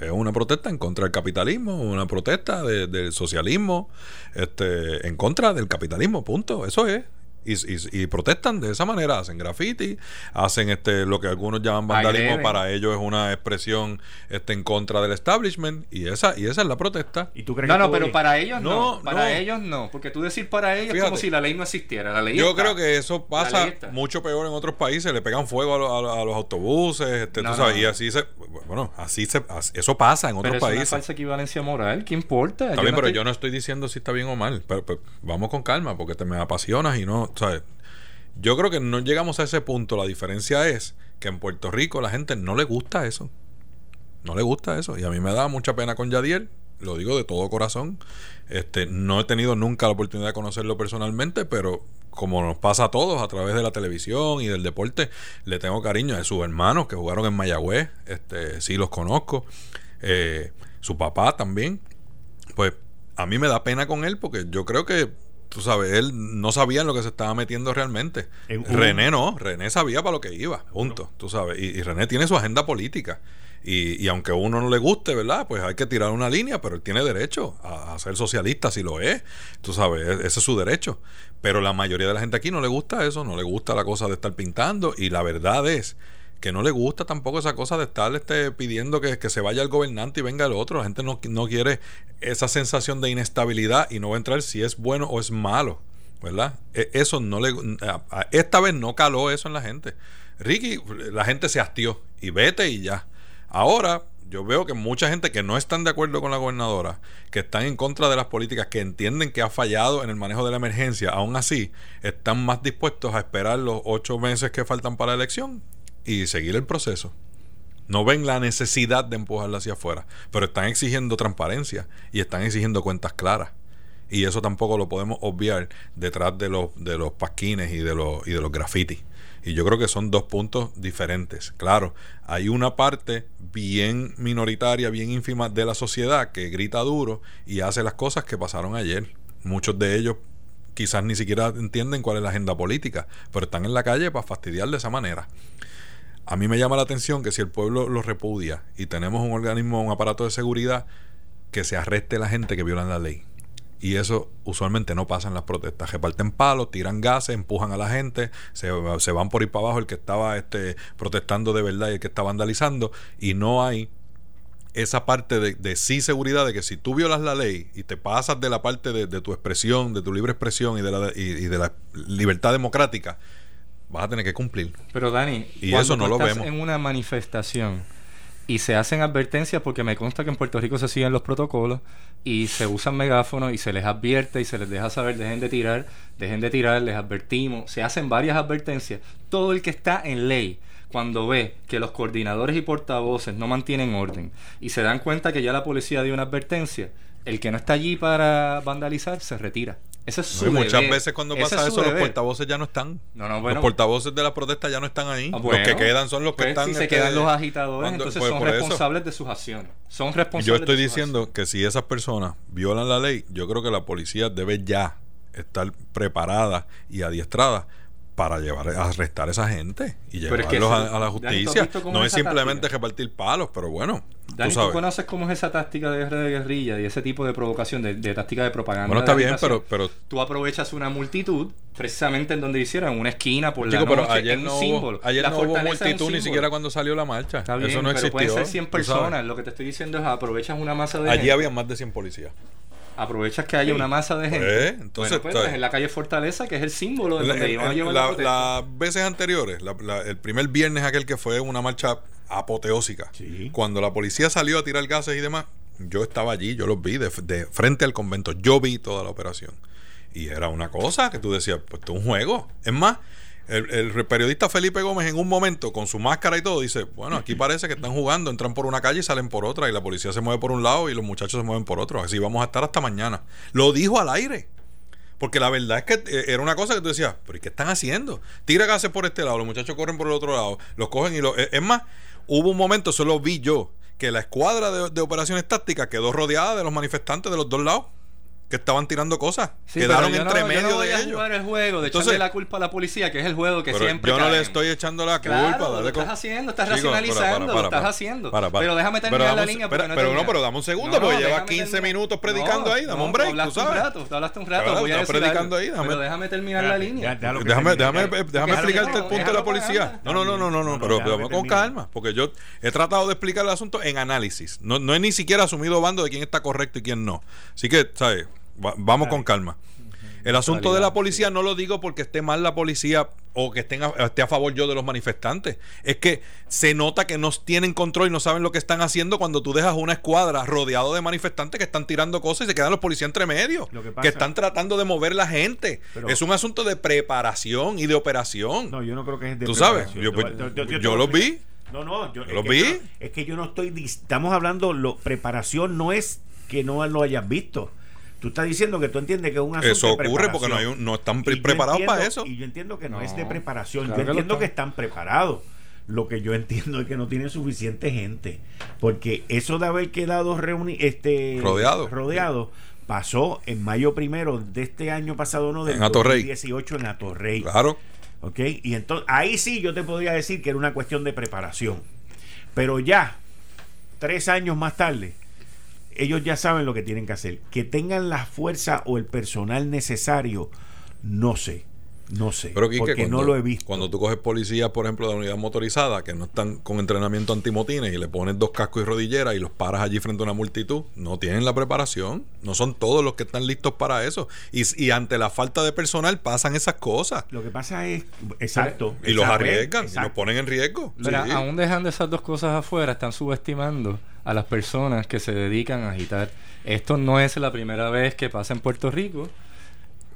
[SPEAKER 6] Es una protesta en contra del capitalismo, una protesta de- del socialismo, este, en contra del capitalismo, punto. Eso es. Y, y- y protestan de esa manera, hacen graffiti, hacen este lo que algunos llaman vandalismo, para ellos es una expresión este, en contra del establishment, y esa, y esa es la protesta.
[SPEAKER 2] ¿Y tú crees
[SPEAKER 7] No,
[SPEAKER 2] que
[SPEAKER 7] no, pero para ellos no.
[SPEAKER 6] No,
[SPEAKER 7] Para
[SPEAKER 6] no.
[SPEAKER 7] ellos no. Porque tú decir para ellos es como si la ley no existiera. La ley
[SPEAKER 6] Yo
[SPEAKER 7] está.
[SPEAKER 6] creo que eso pasa mucho peor en otros países, le pegan fuego a, lo- a lo- a los autobuses, este,
[SPEAKER 7] No,
[SPEAKER 6] tú sabes,
[SPEAKER 7] no.
[SPEAKER 6] y así se, bueno, así se, eso pasa en
[SPEAKER 7] Pero
[SPEAKER 6] otros
[SPEAKER 7] es una
[SPEAKER 6] países.
[SPEAKER 7] falsa equivalencia moral. ¿Qué importa?
[SPEAKER 6] Está bien, pero
[SPEAKER 7] estoy-
[SPEAKER 6] yo no estoy diciendo si está bien o mal. Pero, pero vamos con calma, porque te me apasionas y no, ¿sabes? Yo creo que no llegamos a ese punto. La diferencia es que en Puerto Rico la gente no le gusta eso. No le gusta eso. Y a mí me da mucha pena con Yadiel. Lo digo de todo corazón. Este, no he tenido nunca la oportunidad de conocerlo personalmente, pero como nos pasa a todos a través de la televisión y del deporte, le tengo cariño a sus hermanos que jugaron en Mayagüez. Este, sí los conozco. Eh, su papá también pues a mí me da pena con él porque yo creo que, tú sabes, él no sabía en lo que se estaba metiendo realmente. René no, René sabía para lo que iba, punto, tú sabes. Y, y René tiene su agenda política. Y, y aunque a uno no le guste, ¿verdad? Pues hay que tirar una línea, pero él tiene derecho a, ser socialista si lo es. Tú sabes, e- ese es su derecho. Pero la mayoría de la gente aquí no le gusta eso, no le gusta la cosa de estar pintando. Y la verdad es que no le gusta tampoco esa cosa de estar este, pidiendo que, que se vaya el gobernante y venga el otro. La gente no, no quiere esa sensación de inestabilidad y no va a entrar si es bueno o es malo, ¿verdad? E- Eso no le... Esta vez no caló eso en la gente. Ricky, la gente se hastió y vete y ya. Ahora yo veo que mucha gente que no están de acuerdo con la gobernadora, que están en contra de las políticas, que entienden que ha fallado en el manejo de la emergencia, aún así están más dispuestos a esperar los ocho meses que faltan para la elección y seguir el proceso. No ven la necesidad de empujarla hacia afuera, pero están exigiendo transparencia y están exigiendo cuentas claras. Y eso tampoco lo podemos obviar detrás de los, de los pasquines y de los, y de los grafitis. Y yo creo que son dos puntos diferentes. Claro, hay una parte bien minoritaria, bien ínfima de la sociedad que grita duro y hace las cosas que pasaron ayer. Muchos de ellos quizás ni siquiera entienden cuál es la agenda política, pero están en la calle para fastidiar de esa manera. A mí me llama la atención que si el pueblo lo repudia y tenemos un organismo, un aparato de seguridad, que se arreste la gente que violan la ley. Y eso usualmente no pasa en las protestas. Reparten palos, tiran gases, empujan a la gente, se, se van por ir para abajo el que estaba este, protestando de verdad y el que está vandalizando. Y no hay esa parte de, de sí seguridad de que si tú violas la ley y te pasas de la parte de, de tu expresión, de tu libre expresión y de la, y, y de la libertad democrática, vas a tener que cumplir.
[SPEAKER 7] Pero Dani,
[SPEAKER 6] Y eso no
[SPEAKER 7] tú
[SPEAKER 6] lo
[SPEAKER 7] estás
[SPEAKER 6] vemos.
[SPEAKER 7] en una manifestación y se hacen advertencias porque me consta que en Puerto Rico se siguen los protocolos y se usan megáfonos y se les advierte y se les deja saber dejen de tirar, dejen de tirar, les advertimos, se hacen varias advertencias. Todo el que está en ley cuando ve que los coordinadores y portavoces no mantienen orden y se dan cuenta que ya la policía dio una advertencia, el que no está allí para vandalizar se retira. Ese es su
[SPEAKER 6] Y muchas
[SPEAKER 7] deber.
[SPEAKER 6] veces cuando pasa
[SPEAKER 7] es
[SPEAKER 6] eso, los portavoces ya no están.
[SPEAKER 7] No, no, bueno.
[SPEAKER 6] los portavoces de la protesta ya no están ahí.
[SPEAKER 7] Ah,
[SPEAKER 6] los que quedan son los que
[SPEAKER 7] Pues,
[SPEAKER 6] están.
[SPEAKER 7] Si se
[SPEAKER 6] este,
[SPEAKER 7] quedan los agitadores,
[SPEAKER 6] cuando-
[SPEAKER 7] entonces
[SPEAKER 6] pues,
[SPEAKER 7] son
[SPEAKER 6] eso.
[SPEAKER 7] responsables de sus acciones. Son responsables.
[SPEAKER 6] Yo estoy
[SPEAKER 7] de sus
[SPEAKER 6] diciendo que si esas personas violan la ley, yo creo que la policía debe ya estar preparada y adiestrada para llevar a arrestar a esa gente y
[SPEAKER 7] Pero es que
[SPEAKER 6] llevarlos
[SPEAKER 7] eso-
[SPEAKER 6] a, a la
[SPEAKER 7] Dani, ¿tú has
[SPEAKER 6] justicia. No
[SPEAKER 7] es
[SPEAKER 6] simplemente repartir palos, pero bueno,
[SPEAKER 7] Dani,
[SPEAKER 6] tú
[SPEAKER 7] ¿tú
[SPEAKER 6] sabes.
[SPEAKER 7] conoces cómo es esa táctica de guerra de guerrilla y ese tipo de provocación, de, de táctica de propaganda?
[SPEAKER 6] Bueno, está bien, pero, pero
[SPEAKER 7] Tú aprovechas una multitud, precisamente en donde hicieron, una esquina por
[SPEAKER 6] Chico,
[SPEAKER 7] la
[SPEAKER 6] pero
[SPEAKER 7] noche,
[SPEAKER 6] ayer
[SPEAKER 7] es un
[SPEAKER 6] no
[SPEAKER 7] símbolo.
[SPEAKER 6] ayer
[SPEAKER 7] La
[SPEAKER 6] no hubo multitud ni siquiera cuando salió la marcha.
[SPEAKER 7] Está bien,
[SPEAKER 6] Eso no
[SPEAKER 7] pero
[SPEAKER 6] existió.
[SPEAKER 7] pueden ser 100
[SPEAKER 6] tú sabes.
[SPEAKER 7] personas. Lo que te estoy diciendo es aprovechas una masa de
[SPEAKER 6] Allí
[SPEAKER 7] gente.
[SPEAKER 6] había más de 100 policías.
[SPEAKER 7] Aprovechas que haya una masa de gente.
[SPEAKER 6] Pues, entonces,
[SPEAKER 7] Bueno, pues, en la calle Fortaleza, que es el símbolo de
[SPEAKER 6] La-
[SPEAKER 7] donde iban a llevar
[SPEAKER 6] la-
[SPEAKER 7] la
[SPEAKER 6] las veces anteriores, la- la- el primer viernes aquel que fue una marcha apoteósica,
[SPEAKER 2] Sí.
[SPEAKER 6] cuando la policía salió a tirar gases y demás, yo estaba allí, yo los vi de, de frente al convento, yo vi toda la operación. Y era una cosa que tú decías, pues esto es un juego. Es más, el, periodista Felipe Gómez en un momento, con su máscara y todo, dice, bueno, aquí parece que están jugando, entran por una calle y salen por otra, y la policía se mueve por un lado y los muchachos se mueven por otro. Así vamos a estar hasta mañana. Lo dijo al aire. Porque la verdad es que eh, era una cosa que tú decías, pero ¿y qué están haciendo? Tira gases por este lado, los muchachos corren por el otro lado, los cogen y lo... eh, Es más, hubo un momento, solo vi yo, que la escuadra de, de operaciones tácticas quedó rodeada de los manifestantes de los dos lados, que estaban tirando cosas.
[SPEAKER 7] Sí,
[SPEAKER 6] Quedaron
[SPEAKER 7] pero yo
[SPEAKER 6] entre
[SPEAKER 7] no, yo
[SPEAKER 6] medio
[SPEAKER 7] no voy
[SPEAKER 6] de
[SPEAKER 7] a
[SPEAKER 6] ellos.
[SPEAKER 7] jugar el juego de
[SPEAKER 6] Entonces-
[SPEAKER 7] echarle la culpa a la policía, que es el juego que
[SPEAKER 6] Pero
[SPEAKER 7] siempre
[SPEAKER 6] yo no le
[SPEAKER 7] caen.
[SPEAKER 6] estoy echando la culpa.
[SPEAKER 7] Claro,
[SPEAKER 6] dale
[SPEAKER 7] lo
[SPEAKER 6] con-
[SPEAKER 7] estás haciendo, estás
[SPEAKER 6] Chico,
[SPEAKER 7] racionalizando,
[SPEAKER 6] para,
[SPEAKER 7] lo
[SPEAKER 6] para,
[SPEAKER 7] estás
[SPEAKER 6] para,
[SPEAKER 7] haciendo.
[SPEAKER 6] para, para.
[SPEAKER 7] Pero déjame
[SPEAKER 6] Pero
[SPEAKER 7] terminar la
[SPEAKER 6] dame un-
[SPEAKER 7] línea.
[SPEAKER 6] pero-
[SPEAKER 7] no he
[SPEAKER 6] pero no, pero dame un segundo, porque llevas
[SPEAKER 7] déjame
[SPEAKER 6] 15
[SPEAKER 7] terminar.
[SPEAKER 6] minutos predicando ahí, dame un break,
[SPEAKER 7] tú hablaste
[SPEAKER 6] tú sabes.
[SPEAKER 7] un rato, tú hablaste un rato,
[SPEAKER 6] Claro,
[SPEAKER 7] voy a
[SPEAKER 6] estás
[SPEAKER 7] decir
[SPEAKER 6] predicando ahí, déjame-
[SPEAKER 7] Pero déjame terminar la línea.
[SPEAKER 2] lo
[SPEAKER 6] Déjame, déjame, déjame explicarte el punto de la policía. No, no, no, no, no, no, pero con calma, porque yo he tratado de explicar el asunto en análisis. No, no he ni siquiera asumido bando de quién está correcto y quién no. Así que, ¿sabes? Va- vamos con calma. El asunto de la policía no lo digo porque esté mal la policía o que estén a- esté a favor yo de los manifestantes. Es que se nota que no tienen control y no saben lo que están haciendo cuando tú dejas una escuadra rodeado de manifestantes que están tirando cosas y se quedan los policías entre medio.
[SPEAKER 2] Lo que
[SPEAKER 6] están tratando de mover la gente.
[SPEAKER 2] Pero-
[SPEAKER 6] es un asunto de preparación y de operación.
[SPEAKER 2] No, yo no creo que es de
[SPEAKER 6] Tú sabes, yo- pues, yo
[SPEAKER 2] te-
[SPEAKER 6] los vi.
[SPEAKER 2] No, no, yo,
[SPEAKER 6] los vi.
[SPEAKER 2] yo no- es que yo no estoy. Estamos hablando, lo, preparación no es que no lo hayas visto. Tú estás diciendo que tú entiendes que es un asunto
[SPEAKER 6] Eso
[SPEAKER 2] de
[SPEAKER 6] ocurre porque no, hay
[SPEAKER 2] preparación.
[SPEAKER 6] un- no están pre- preparados
[SPEAKER 2] entiendo-
[SPEAKER 6] para eso.
[SPEAKER 2] Y yo entiendo que no,
[SPEAKER 7] No,
[SPEAKER 2] es de preparación.
[SPEAKER 7] claro
[SPEAKER 2] yo
[SPEAKER 7] que
[SPEAKER 2] entiendo que
[SPEAKER 7] están.
[SPEAKER 2] preparados. Lo que yo entiendo es que no tienen suficiente gente. Porque eso de haber quedado reuni este,
[SPEAKER 6] Rodeado.
[SPEAKER 2] rodeado pasó en mayo primero de este año pasado, no del
[SPEAKER 6] En Atorrey.
[SPEAKER 2] 2018 en Atorrey.
[SPEAKER 6] Claro.
[SPEAKER 2] ¿Ok? Y entonces ahí sí yo te podría decir que era una cuestión de preparación. Pero ya, tres años más tarde, ellos ya saben lo que tienen que hacer. Que tengan la fuerza o el personal necesario, no sé. No sé.
[SPEAKER 6] Pero Quique,
[SPEAKER 2] porque
[SPEAKER 6] cuando,
[SPEAKER 2] no lo he visto.
[SPEAKER 6] Cuando tú coges policías, por ejemplo, de la unidad motorizada, que no están con entrenamiento antimotines y le pones dos cascos y rodilleras y los paras allí frente a una multitud, no tienen la preparación. No son todos los que están listos para eso. Y, y ante la falta de personal pasan esas cosas.
[SPEAKER 2] Lo que pasa es, exacto.
[SPEAKER 6] Y los
[SPEAKER 2] exacto,
[SPEAKER 6] arriesgan, y los ponen en riesgo.
[SPEAKER 7] Pero
[SPEAKER 6] Sí.
[SPEAKER 7] aún dejando esas dos cosas afuera, están subestimando a las personas que se dedican a agitar. Esto no es la primera vez que pasa en Puerto Rico.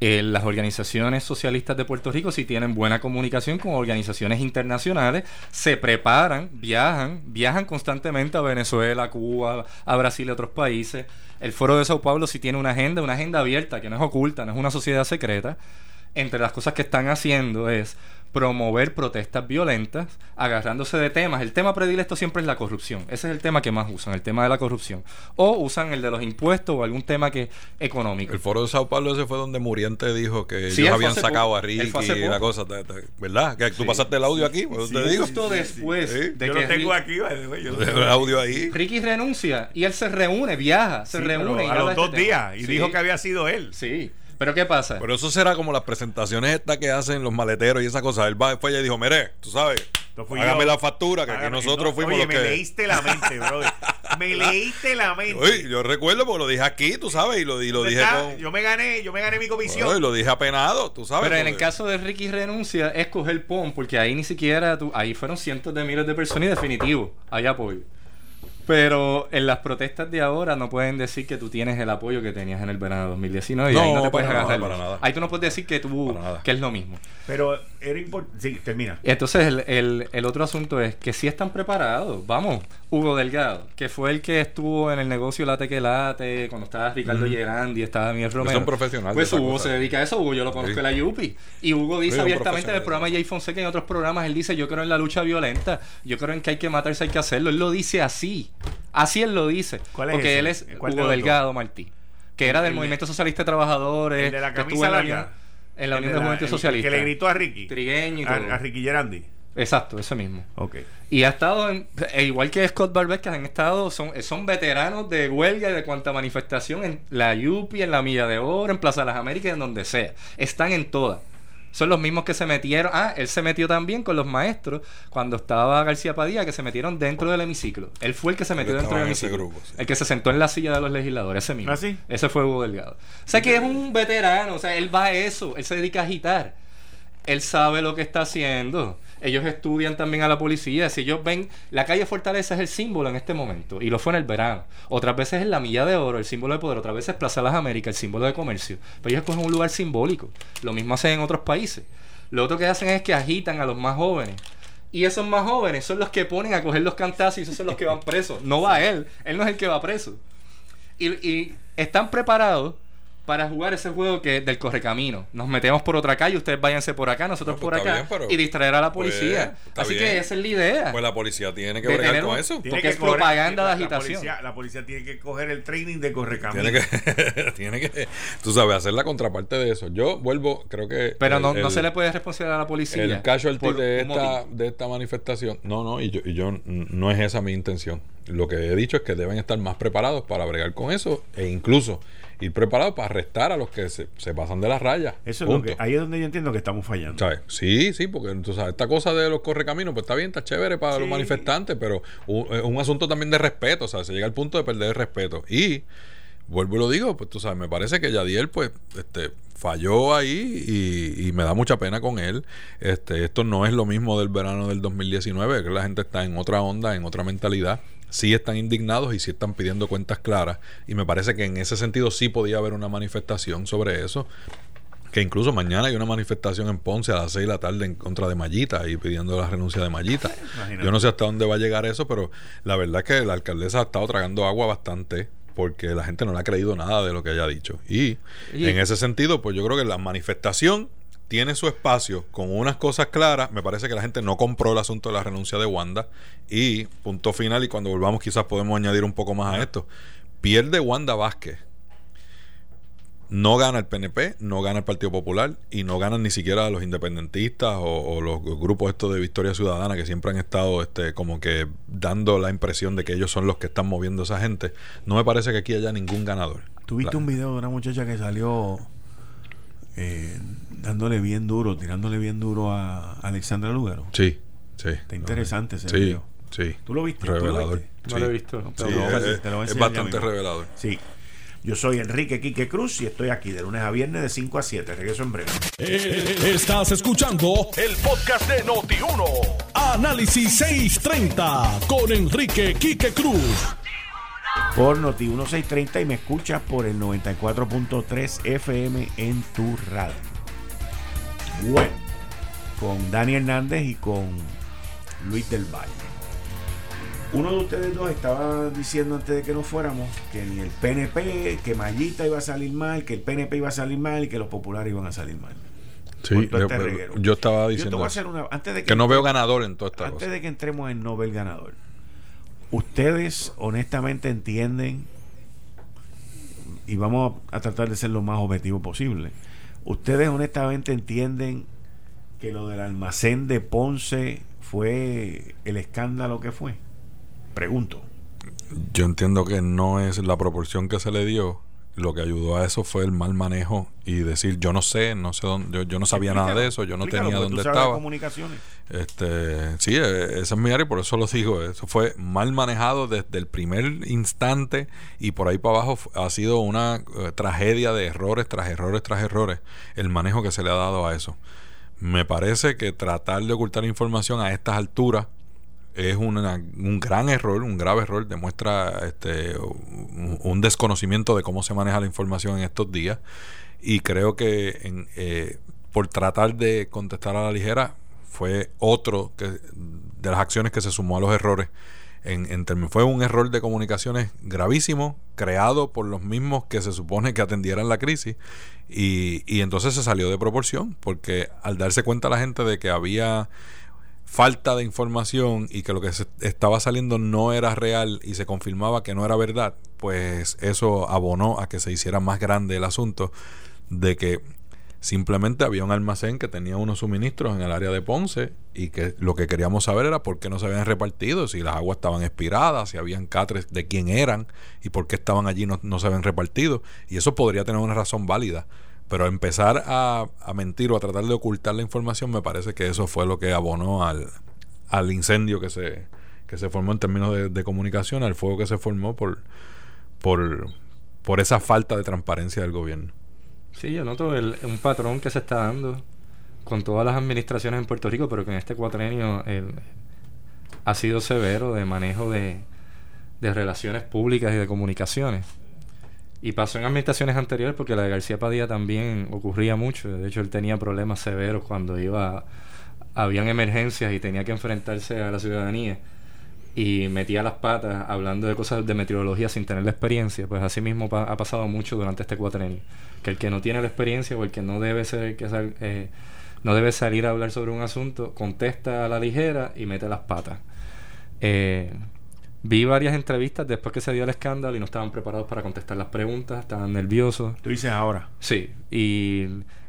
[SPEAKER 7] Eh, las organizaciones socialistas de Puerto Rico, si tienen buena comunicación con organizaciones internacionales, se preparan, viajan, viajan constantemente a Venezuela, Cuba, a Brasil y a otros países. El Foro de Sao Paulo si tiene una agenda, una agenda abierta, que no es oculta, no es una sociedad secreta. Entre las cosas que están haciendo es promover protestas violentas, agarrándose de temas. El tema predilecto siempre es la corrupción. Ese es el tema que más usan, el tema de la corrupción. O usan el de los impuestos o algún tema que económico.
[SPEAKER 6] El foro de Sao Paulo ese fue donde Muriente dijo que
[SPEAKER 7] Sí,
[SPEAKER 6] ellos habían sacado
[SPEAKER 7] poco.
[SPEAKER 6] a Ricky y la cosa. te- te- ¿Verdad? Que tú
[SPEAKER 2] Sí.
[SPEAKER 6] pasaste el audio aquí, pues
[SPEAKER 2] Sí,
[SPEAKER 6] te digo.
[SPEAKER 7] Justo después
[SPEAKER 6] Sí.
[SPEAKER 7] de
[SPEAKER 2] Yo
[SPEAKER 7] que
[SPEAKER 2] lo tengo
[SPEAKER 7] Ri-
[SPEAKER 2] aquí, yo lo
[SPEAKER 6] El
[SPEAKER 2] tengo.
[SPEAKER 6] audio ahí.
[SPEAKER 7] Ricky renuncia y él se reúne, viaja, se reúne. y
[SPEAKER 2] a los dos
[SPEAKER 7] este tema.
[SPEAKER 2] días y
[SPEAKER 7] Sí,
[SPEAKER 2] dijo que había sido él.
[SPEAKER 7] Sí, pero ¿qué pasa?
[SPEAKER 6] Pero eso será como las presentaciones estas que hacen los maleteros y esa cosa. Él va, fue allá y dijo, mire, tú sabes, hágame
[SPEAKER 2] yo.
[SPEAKER 6] la factura, que aquí nosotros
[SPEAKER 2] no,
[SPEAKER 6] fuimos
[SPEAKER 2] oye,
[SPEAKER 6] los
[SPEAKER 2] me
[SPEAKER 6] que...
[SPEAKER 2] leíste la mente, brother. Me leíste la mente.
[SPEAKER 6] Oye, yo recuerdo porque lo dije aquí, tú sabes, y lo, y lo
[SPEAKER 2] ¿Dónde
[SPEAKER 6] dije
[SPEAKER 2] está?
[SPEAKER 6] con...
[SPEAKER 2] Yo me gané, yo me gané mi comisión.
[SPEAKER 6] Oye, lo dije apenado, tú sabes.
[SPEAKER 7] Pero en el caso de Ricky renuncia es coger PON, porque ahí ni siquiera tú, ahí fueron cientos de miles de personas y definitivo, hay apoyo. Pero en las protestas de ahora no pueden decir que tú tienes el apoyo que tenías en el verano de 2019 y ahí
[SPEAKER 6] No,
[SPEAKER 7] no te puedes
[SPEAKER 6] para nada,
[SPEAKER 7] agarrar.
[SPEAKER 6] para nada.
[SPEAKER 7] Ahí tú no puedes decir que tú que es lo mismo.
[SPEAKER 2] Pero era importante. Sí, termina.
[SPEAKER 7] Entonces el, el- el otro asunto es que si están preparados. Vamos, Hugo Delgado, que fue el que estuvo en el negocio Late que Late, cuando estaba Ricardo Gerandi, estaba Miguel Romero.
[SPEAKER 6] un profesional de
[SPEAKER 7] Pues Hugo
[SPEAKER 6] cosa.
[SPEAKER 7] se dedica a eso, Hugo yo lo conozco
[SPEAKER 6] Sí.
[SPEAKER 7] en la Yupi. Y Hugo dice
[SPEAKER 6] Sí,
[SPEAKER 7] abiertamente en el programa de Jay Fonseca y en otros programas, él dice, yo creo en la lucha violenta, yo creo en que hay que matarse, hay que hacerlo. Él lo dice así. Así él lo dice.
[SPEAKER 2] ¿Cuál es
[SPEAKER 7] porque
[SPEAKER 2] ese?
[SPEAKER 7] él es
[SPEAKER 2] ¿Cuál de
[SPEAKER 7] Hugo Delgado Martí, que era del
[SPEAKER 2] El de-
[SPEAKER 7] Movimiento Socialista de Trabajadores.
[SPEAKER 2] el de la
[SPEAKER 7] que estuvo
[SPEAKER 2] camisa
[SPEAKER 7] en la
[SPEAKER 2] larga.
[SPEAKER 7] Unión- En la Unión
[SPEAKER 2] de
[SPEAKER 7] de
[SPEAKER 2] la-
[SPEAKER 7] Juventud
[SPEAKER 2] el
[SPEAKER 7] Socialista.
[SPEAKER 2] Que le gritó a Ricky.
[SPEAKER 7] Trigueño y
[SPEAKER 2] a,
[SPEAKER 7] todo.
[SPEAKER 2] a Ricky Gerandi.
[SPEAKER 7] Exacto, ese mismo.
[SPEAKER 2] Ok.
[SPEAKER 7] Y ha estado, en, e igual que Scott Barber, que han estado, son, son veteranos de huelga y de cuanta manifestación en la Yupi, en la Milla de Oro, en Plaza de las Américas, en donde sea. Están en todas. Son los mismos que se metieron. Ah, él se metió también con los maestros cuando estaba García Padilla, que se metieron dentro del hemiciclo. Él fue el que se metió dentro del hemiciclo.
[SPEAKER 6] grupo, sí.
[SPEAKER 7] El que se sentó en la silla de los legisladores, ese mismo.
[SPEAKER 2] ¿Ah, sí?
[SPEAKER 7] Ese fue Hugo Delgado. O sea que es un veterano, o sea, él va a eso, él se dedica a agitar. Él sabe lo que está haciendo. Ellos estudian también a la policía. Si ellos ven, la calle Fortaleza es el símbolo en este momento, y lo fue en el verano. Otras veces es la Milla de Oro, el símbolo de poder. Otras veces Plaza Las Américas, el símbolo de comercio. Pero ellos escogen un lugar simbólico. Lo mismo hacen en otros países. Lo otro que hacen es que agitan a los más jóvenes. Y esos más jóvenes son los que ponen a coger los cantazos y esos son los que van presos. No va él. Él no es el que va preso. Y, y están preparados para jugar ese juego que del correcamino. Nos metemos por otra calle, ustedes váyanse por acá, nosotros
[SPEAKER 6] No,
[SPEAKER 7] por
[SPEAKER 6] pues
[SPEAKER 7] acá
[SPEAKER 6] bien, pero-
[SPEAKER 7] y distraer a la
[SPEAKER 6] pues,
[SPEAKER 7] policía. Así
[SPEAKER 6] bien.
[SPEAKER 7] que esa es la idea.
[SPEAKER 6] Pues la policía tiene que bregar
[SPEAKER 7] tener
[SPEAKER 6] con eso.
[SPEAKER 7] Porque es propaganda de
[SPEAKER 2] la
[SPEAKER 7] agitación.
[SPEAKER 2] policía- la policía tiene que coger el training de correcamino.
[SPEAKER 6] Tiene que, tiene que, tú sabes, hacer la contraparte de eso. Yo vuelvo, creo que.
[SPEAKER 7] Pero
[SPEAKER 6] el-
[SPEAKER 7] no, no
[SPEAKER 6] el-
[SPEAKER 7] se le puede responsabilizar a la policía.
[SPEAKER 6] El casualty de esta, de esta manifestación. No, no, y yo, y yo no es esa mi intención. Lo que he dicho es que deben estar más preparados para bregar con eso e incluso ir preparados para arrestar a los que se, se pasan de las rayas.
[SPEAKER 2] Eso es lo que, ahí es donde yo entiendo que estamos fallando.
[SPEAKER 6] ¿Sabes? Sí, sí, porque sabes, esta cosa de los correcaminos, pues está bien, está chévere para los manifestantes, pero u- es un asunto también de respeto, o sea, se llega al punto de perder el respeto. Y vuelvo y lo digo, pues tú sabes, me parece que Yadiel, pues, este, falló ahí y, y me da mucha pena con él. Este, esto no es lo mismo del verano del 2019, que la gente está en otra onda, en otra mentalidad. Sí están indignados y sí están pidiendo cuentas claras. Y me parece que en ese sentido sí podía haber una manifestación sobre eso que incluso mañana hay una manifestación en Ponce a las 6 de la tarde en contra de Mallita y pidiendo la renuncia de Mallita.
[SPEAKER 2] Imagínate.
[SPEAKER 6] Yo no sé hasta dónde va a llegar eso, pero la verdad es que la alcaldesa ha estado tragando agua bastante porque la gente no le ha creído nada de lo que haya dicho. Y,
[SPEAKER 7] Y-
[SPEAKER 6] en ese sentido, pues yo creo que la manifestación tiene su espacio con unas cosas claras. Me parece que la gente no compró el asunto de la renuncia de Wanda. Y punto final, y cuando volvamos quizás podemos añadir un poco más a esto. Pierde Wanda Vázquez no gana el PNP, no gana el Partido Popular y no ganan ni siquiera los independentistas o, o los grupos estos de Victoria Ciudadana que siempre han estado este, como que dando la impresión de que ellos son los que están moviendo a esa gente. No me parece que aquí haya ningún ganador.
[SPEAKER 2] ¿Tuviste
[SPEAKER 6] La-
[SPEAKER 2] un video de una muchacha que salió eh, dándole bien duro, tirándole bien duro a Alexandra Lugaro?
[SPEAKER 6] Sí, sí.
[SPEAKER 2] Está interesante ese
[SPEAKER 6] Sí,
[SPEAKER 2] video.
[SPEAKER 6] sí.
[SPEAKER 2] ¿Tú lo viste? ¿Tú lo
[SPEAKER 6] Revelador.
[SPEAKER 2] viste?
[SPEAKER 7] No
[SPEAKER 6] sí.
[SPEAKER 7] lo he visto.
[SPEAKER 6] Sí, es,
[SPEAKER 2] te lo voy a
[SPEAKER 6] es
[SPEAKER 2] enseñar ya
[SPEAKER 6] bastante revelador.
[SPEAKER 2] Sí. Yo soy Enrique Quique Cruz y estoy aquí de lunes a viernes de 5 a 7. Regreso en breve.
[SPEAKER 1] Eh, Estás escuchando el podcast de Noti1. Análisis 630 con Enrique Quique Cruz.
[SPEAKER 2] Por Noti 1630 y me escuchas por el 94.3 FM en tu radio. Bueno, con Dani Hernández y con Luis del Valle. Uno de ustedes dos estaba diciendo antes de que nos fuéramos que ni el PNP, que Mayita iba a salir mal, que el PNP iba a salir mal y que los populares iban a salir mal.
[SPEAKER 6] Sí, yo,
[SPEAKER 2] este
[SPEAKER 6] yo estaba diciendo
[SPEAKER 2] a hacer una. Antes de que,
[SPEAKER 6] que no veo ganador en toda esta
[SPEAKER 2] antes
[SPEAKER 6] cosa.
[SPEAKER 2] de que entremos en Nobel ganador, ¿ustedes honestamente entienden? Y vamos a tratar de ser lo más objetivo posible. ¿Ustedes honestamente entienden que lo del almacén de Ponce fue el escándalo que fue? Pregunto.
[SPEAKER 6] Yo entiendo que no es la proporción que se le dio. Lo que ayudó a eso fue el mal manejo y decir, yo no sé, no sé dónde, yo, yo no sabía nada de eso, yo no tenía dónde estaba.
[SPEAKER 2] comunicaciones.
[SPEAKER 6] Este, sí, eh, esa es mi área y por eso lo digo. Eso fue mal manejado desde el primer instante y por ahí para abajo ha sido una eh, tragedia de errores tras errores tras errores el manejo que se le ha dado a eso. Me parece que tratar de ocultar información a estas alturas es un gran error, un grave error, demuestra este, un, desconocimiento de cómo se maneja la información en estos días. Y creo que en, eh, por tratar de contestar a la ligera fue otro que, de las acciones que se sumó a los errores. En, en fue un error de comunicaciones gravísimo, creado por los mismos que se supone que atendieran la crisis, y, y entonces se salió de proporción, porque al darse cuenta la gente de que había falta de información y que lo que se estaba saliendo no era real y se confirmaba que no era verdad, pues eso abonó a que se hiciera más grande el asunto de que simplemente había un almacén que tenía unos suministros en el área de Ponce y que lo que queríamos saber era por qué no se habían repartido, si las aguas estaban expiradas, si habían catres de quién eran y por qué estaban allí no, no se habían repartido. Y eso podría tener una razón válida. Pero empezar a, a mentir o a tratar de ocultar la información, me parece que eso fue lo que abonó al, al incendio que se, que se formó en términos de, de comunicación, al fuego que se formó por, por, por esa falta de transparencia del gobierno.
[SPEAKER 7] Sí, yo noto el- un patrón que se está dando. con todas las administraciones en Puerto Rico, pero que en este cuatrenio el- ha sido severo de manejo de, de relaciones públicas y de comunicaciones. Y pasó en administraciones anteriores porque la de García Padilla también ocurría mucho. De hecho, él tenía problemas severos cuando iba, habían emergencias y tenía que enfrentarse a la ciudadanía y metía las patas hablando de cosas de meteorología sin tener la experiencia. Pues así mismo ha pasado mucho durante este cuatrenio. Que el que no tiene la experiencia o el que no debe ser que sal- eh, no debe salir a hablar sobre un asunto, contesta a la ligera y mete las patas. Eh, vi varias entrevistas después que se dio el escándalo y no estaban preparados para contestar las preguntas, estaban nerviosos.
[SPEAKER 2] Tú dices ahora.
[SPEAKER 7] Sí, y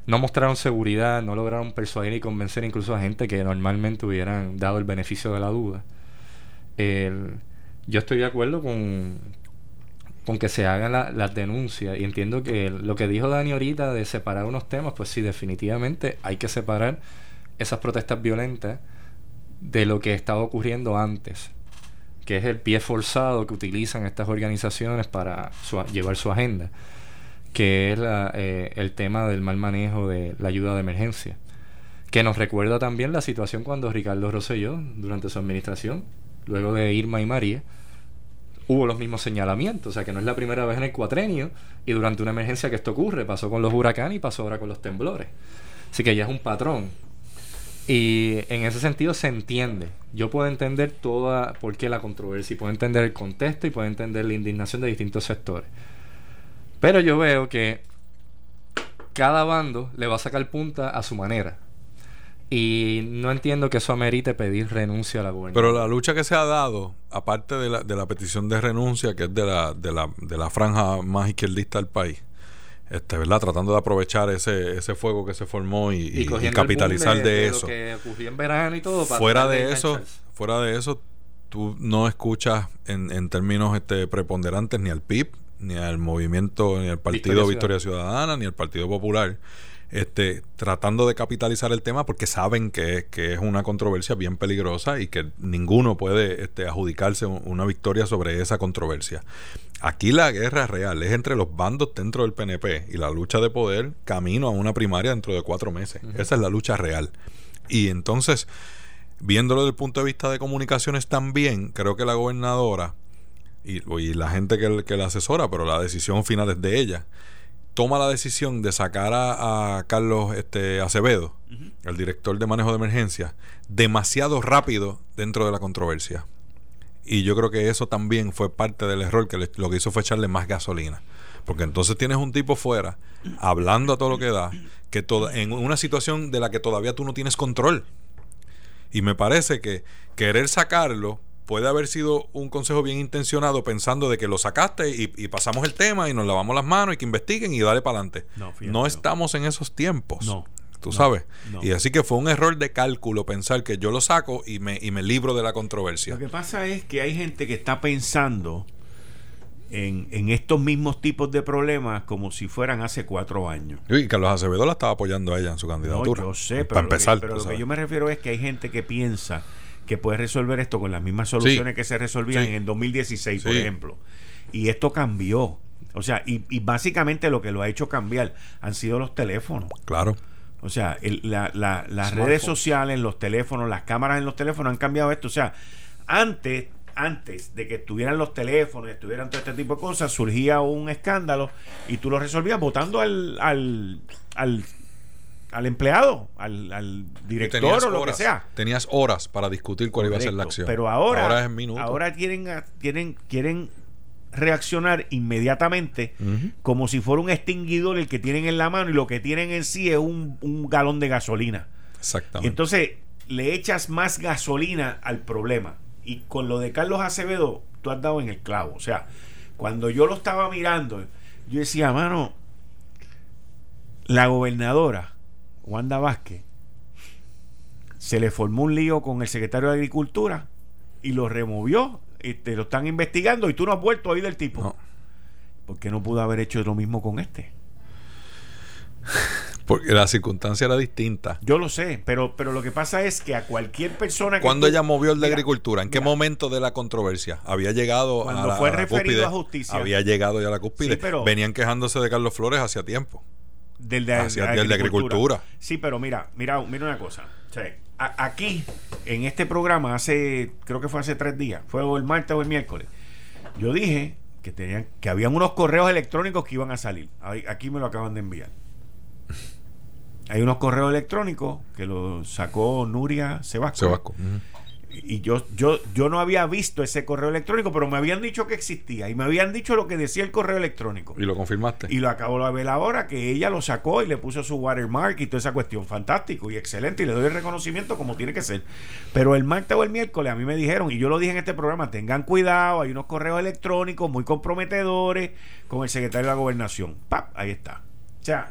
[SPEAKER 7] no mostraron seguridad, no lograron persuadir y convencer incluso a gente que normalmente hubieran dado el beneficio de la duda. El- yo estoy de acuerdo con, con que se hagan la- las denuncias y entiendo que lo que dijo Dani ahorita de separar unos temas, pues sí, definitivamente hay que separar esas protestas violentas de lo que estaba ocurriendo antes, que es el pie forzado que utilizan estas organizaciones para llevar su agenda, que es la- eh, el tema del mal manejo de la ayuda de emergencia, que nos recuerda también la situación cuando Ricardo Rosselló, durante su administración, luego de Irma y María, hubo los mismos señalamientos, o sea que no es la primera vez en el cuatrenio y durante una emergencia que esto ocurre, pasó con los huracanes y pasó ahora con los temblores. Así que ya es un patrón. Y en ese sentido se entiende. Yo puedo entender toda por qué la controversia, puedo entender el contexto y puedo entender la indignación de distintos sectores. Pero yo veo que cada bando le va a sacar punta a su manera. Y no entiendo que eso amerite pedir renuncia a la gobernación.
[SPEAKER 6] Pero la lucha que se ha dado, aparte de la, de la petición de renuncia, que es de la, de la, de la franja más izquierdista del país, este, ¿verdad? Tratando de aprovechar ese, ese fuego que se formó y, capitalizar de,
[SPEAKER 7] lo
[SPEAKER 6] eso.
[SPEAKER 7] que ocurrió en verano y todo. para
[SPEAKER 6] Fuera de eso, fuera de eso, tú no escuchas en, en términos este, preponderantes ni al PIB, ni al movimiento, ni al Partido
[SPEAKER 7] Victoria
[SPEAKER 6] Victoria, Ciudadana, ni al Partido Popular, este, tratando de capitalizar el tema porque saben que, que es una controversia bien peligrosa y que ninguno puede este, adjudicarse un- una victoria sobre esa controversia. Aquí la guerra real es entre los bandos dentro del PNP y la lucha de poder camino a una primaria dentro de cuatro meses. Esa es la lucha real. Y entonces, viéndolo desde el punto de vista de comunicaciones también, creo que la gobernadora y, y la gente que, que la asesora, pero la decisión final es de ella, toma la decisión de sacar a, a Carlos este, Acevedo, el director de manejo de emergencia, demasiado rápido dentro de la controversia. Y yo creo que eso también fue parte del error, que le- lo que hizo fue echarle más gasolina. Porque entonces tienes un tipo fuera, hablando a todo lo que da, que toda, en una situación de la que todavía tú no tienes control. Y me parece que querer sacarlo puede haber sido un consejo bien intencionado pensando de que lo sacaste y, y pasamos el tema y nos lavamos las manos y que investiguen y dale para adelante.
[SPEAKER 2] No,
[SPEAKER 6] no. estamos en esos tiempos.
[SPEAKER 2] No,
[SPEAKER 6] Tú
[SPEAKER 2] no,
[SPEAKER 6] sabes.
[SPEAKER 2] no.
[SPEAKER 6] Y así que fue un error de cálculo pensar que yo lo saco y me, y me libro de la controversia.
[SPEAKER 2] Lo que pasa es que hay gente que está pensando en, en estos mismos tipos de problemas como si fueran hace cuatro años.
[SPEAKER 6] Y Carlos Acevedo la estaba apoyando a ella en su
[SPEAKER 2] No,
[SPEAKER 6] candidatura.
[SPEAKER 2] yo sé, pero,
[SPEAKER 6] Para
[SPEAKER 2] lo que-
[SPEAKER 6] empezar.
[SPEAKER 2] pero
[SPEAKER 6] tú
[SPEAKER 2] lo que yo me refiero es que hay gente que piensa que puede resolver esto con las mismas soluciones
[SPEAKER 6] Sí.
[SPEAKER 2] que se resolvían
[SPEAKER 6] Sí.
[SPEAKER 2] en 2016, por
[SPEAKER 6] Sí.
[SPEAKER 2] ejemplo. Y esto cambió. O sea, y, y básicamente lo que lo ha hecho cambiar han sido los teléfonos.
[SPEAKER 6] Claro.
[SPEAKER 2] O sea, el- la- la- las
[SPEAKER 7] Smartphone.
[SPEAKER 2] redes sociales, los teléfonos, las cámaras en los teléfonos han cambiado esto. O sea, antes, antes de que estuvieran los teléfonos, estuvieran todo este tipo de cosas, surgía un escándalo y tú lo resolvías votando al, al, al, al empleado, al, director o lo
[SPEAKER 6] horas,
[SPEAKER 2] que sea.
[SPEAKER 6] Tenías horas para discutir cuál iba a ser la acción.
[SPEAKER 2] Pero ahora,
[SPEAKER 6] ahora es en minutos.
[SPEAKER 2] ahora quieren, quieren, quieren reaccionar inmediatamente como si fuera un extinguidor el que tienen en la mano y lo que tienen en sí es un, un galón de gasolina. Y
[SPEAKER 6] Exactamente.
[SPEAKER 2] entonces le echas más gasolina al problema. Y con lo de Carlos Acevedo, tú has dado en el clavo. O sea, cuando yo lo estaba mirando, yo decía, mano, la gobernadora, Wanda Vázquez, se le formó un lío con el secretario de Agricultura y lo removió. Y te lo están investigando y tú no has vuelto a oír del tipo.
[SPEAKER 6] No.
[SPEAKER 2] ¿Por qué no pudo haber hecho lo mismo con este?
[SPEAKER 6] Porque la circunstancia era distinta.
[SPEAKER 2] Yo lo sé, pero, pero lo que pasa es que a cualquier persona que.
[SPEAKER 6] ¿Cuándo
[SPEAKER 2] tú-
[SPEAKER 6] ella movió el de
[SPEAKER 2] Mira,
[SPEAKER 6] agricultura? ¿En qué momento de la controversia? Había llegado
[SPEAKER 2] Cuando
[SPEAKER 6] a la,
[SPEAKER 2] fue
[SPEAKER 6] la
[SPEAKER 2] referido
[SPEAKER 6] cúspide.
[SPEAKER 2] a justicia.
[SPEAKER 6] Había llegado ya a la cúspide.
[SPEAKER 2] Sí, pero-
[SPEAKER 6] Venían quejándose de Carlos Flores hacía tiempo.
[SPEAKER 2] del de,
[SPEAKER 6] Hacia el de agricultura.
[SPEAKER 2] Sí, pero mira, mira, mira una cosa. Sea, aquí, en este programa, hace, creo que fue hace tres días, fue el martes o el miércoles, yo dije que tenían, que habían unos correos electrónicos que iban a salir. Aquí me lo acaban de enviar. Hay unos correos electrónicos que los sacó Nuria Sebasco.
[SPEAKER 6] Sebasco.
[SPEAKER 2] Y yo, yo, yo no había visto ese correo electrónico, pero me habían dicho que existía. Y me habían dicho lo que decía el correo electrónico.
[SPEAKER 6] Y lo confirmaste.
[SPEAKER 2] Y lo acabo de ver ahora, que ella lo sacó y le puso su watermark y toda esa cuestión. Fantástico y excelente. Y le doy el reconocimiento como tiene que ser. Pero el martes o el miércoles a mí me dijeron, y yo lo dije en este programa, tengan cuidado, hay unos correos electrónicos muy comprometedores con el secretario de la gobernación. ¡Pap! Ahí está. O sea,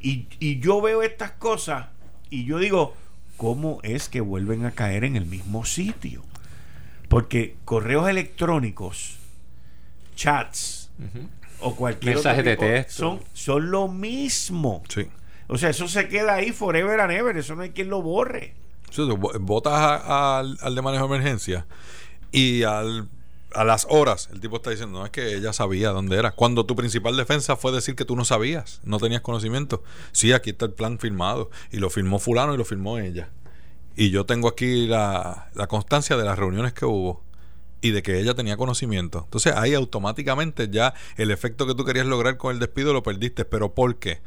[SPEAKER 2] y, y yo veo estas cosas y yo digo, ¿cómo es que vuelven a caer en el mismo sitio? Porque correos electrónicos, chats o cualquier otro
[SPEAKER 7] Mensajes de texto.
[SPEAKER 2] son, son lo mismo.
[SPEAKER 6] Sí.
[SPEAKER 2] O sea, eso se queda ahí forever and ever. Eso no hay quien lo borre.
[SPEAKER 6] Votas al, al de manejo de emergencia y al, a las horas el tipo está diciendo, no es que ella sabía dónde era. Cuando tu principal defensa fue decir que tú no sabías, no tenías conocimiento. Sí, aquí está el plan firmado y lo firmó fulano y lo firmó ella. Y yo tengo aquí la, la constancia de las reuniones que hubo y de que ella tenía conocimiento. Entonces ahí automáticamente ya el efecto que tú querías lograr con el despido lo perdiste. ¿Pero por qué?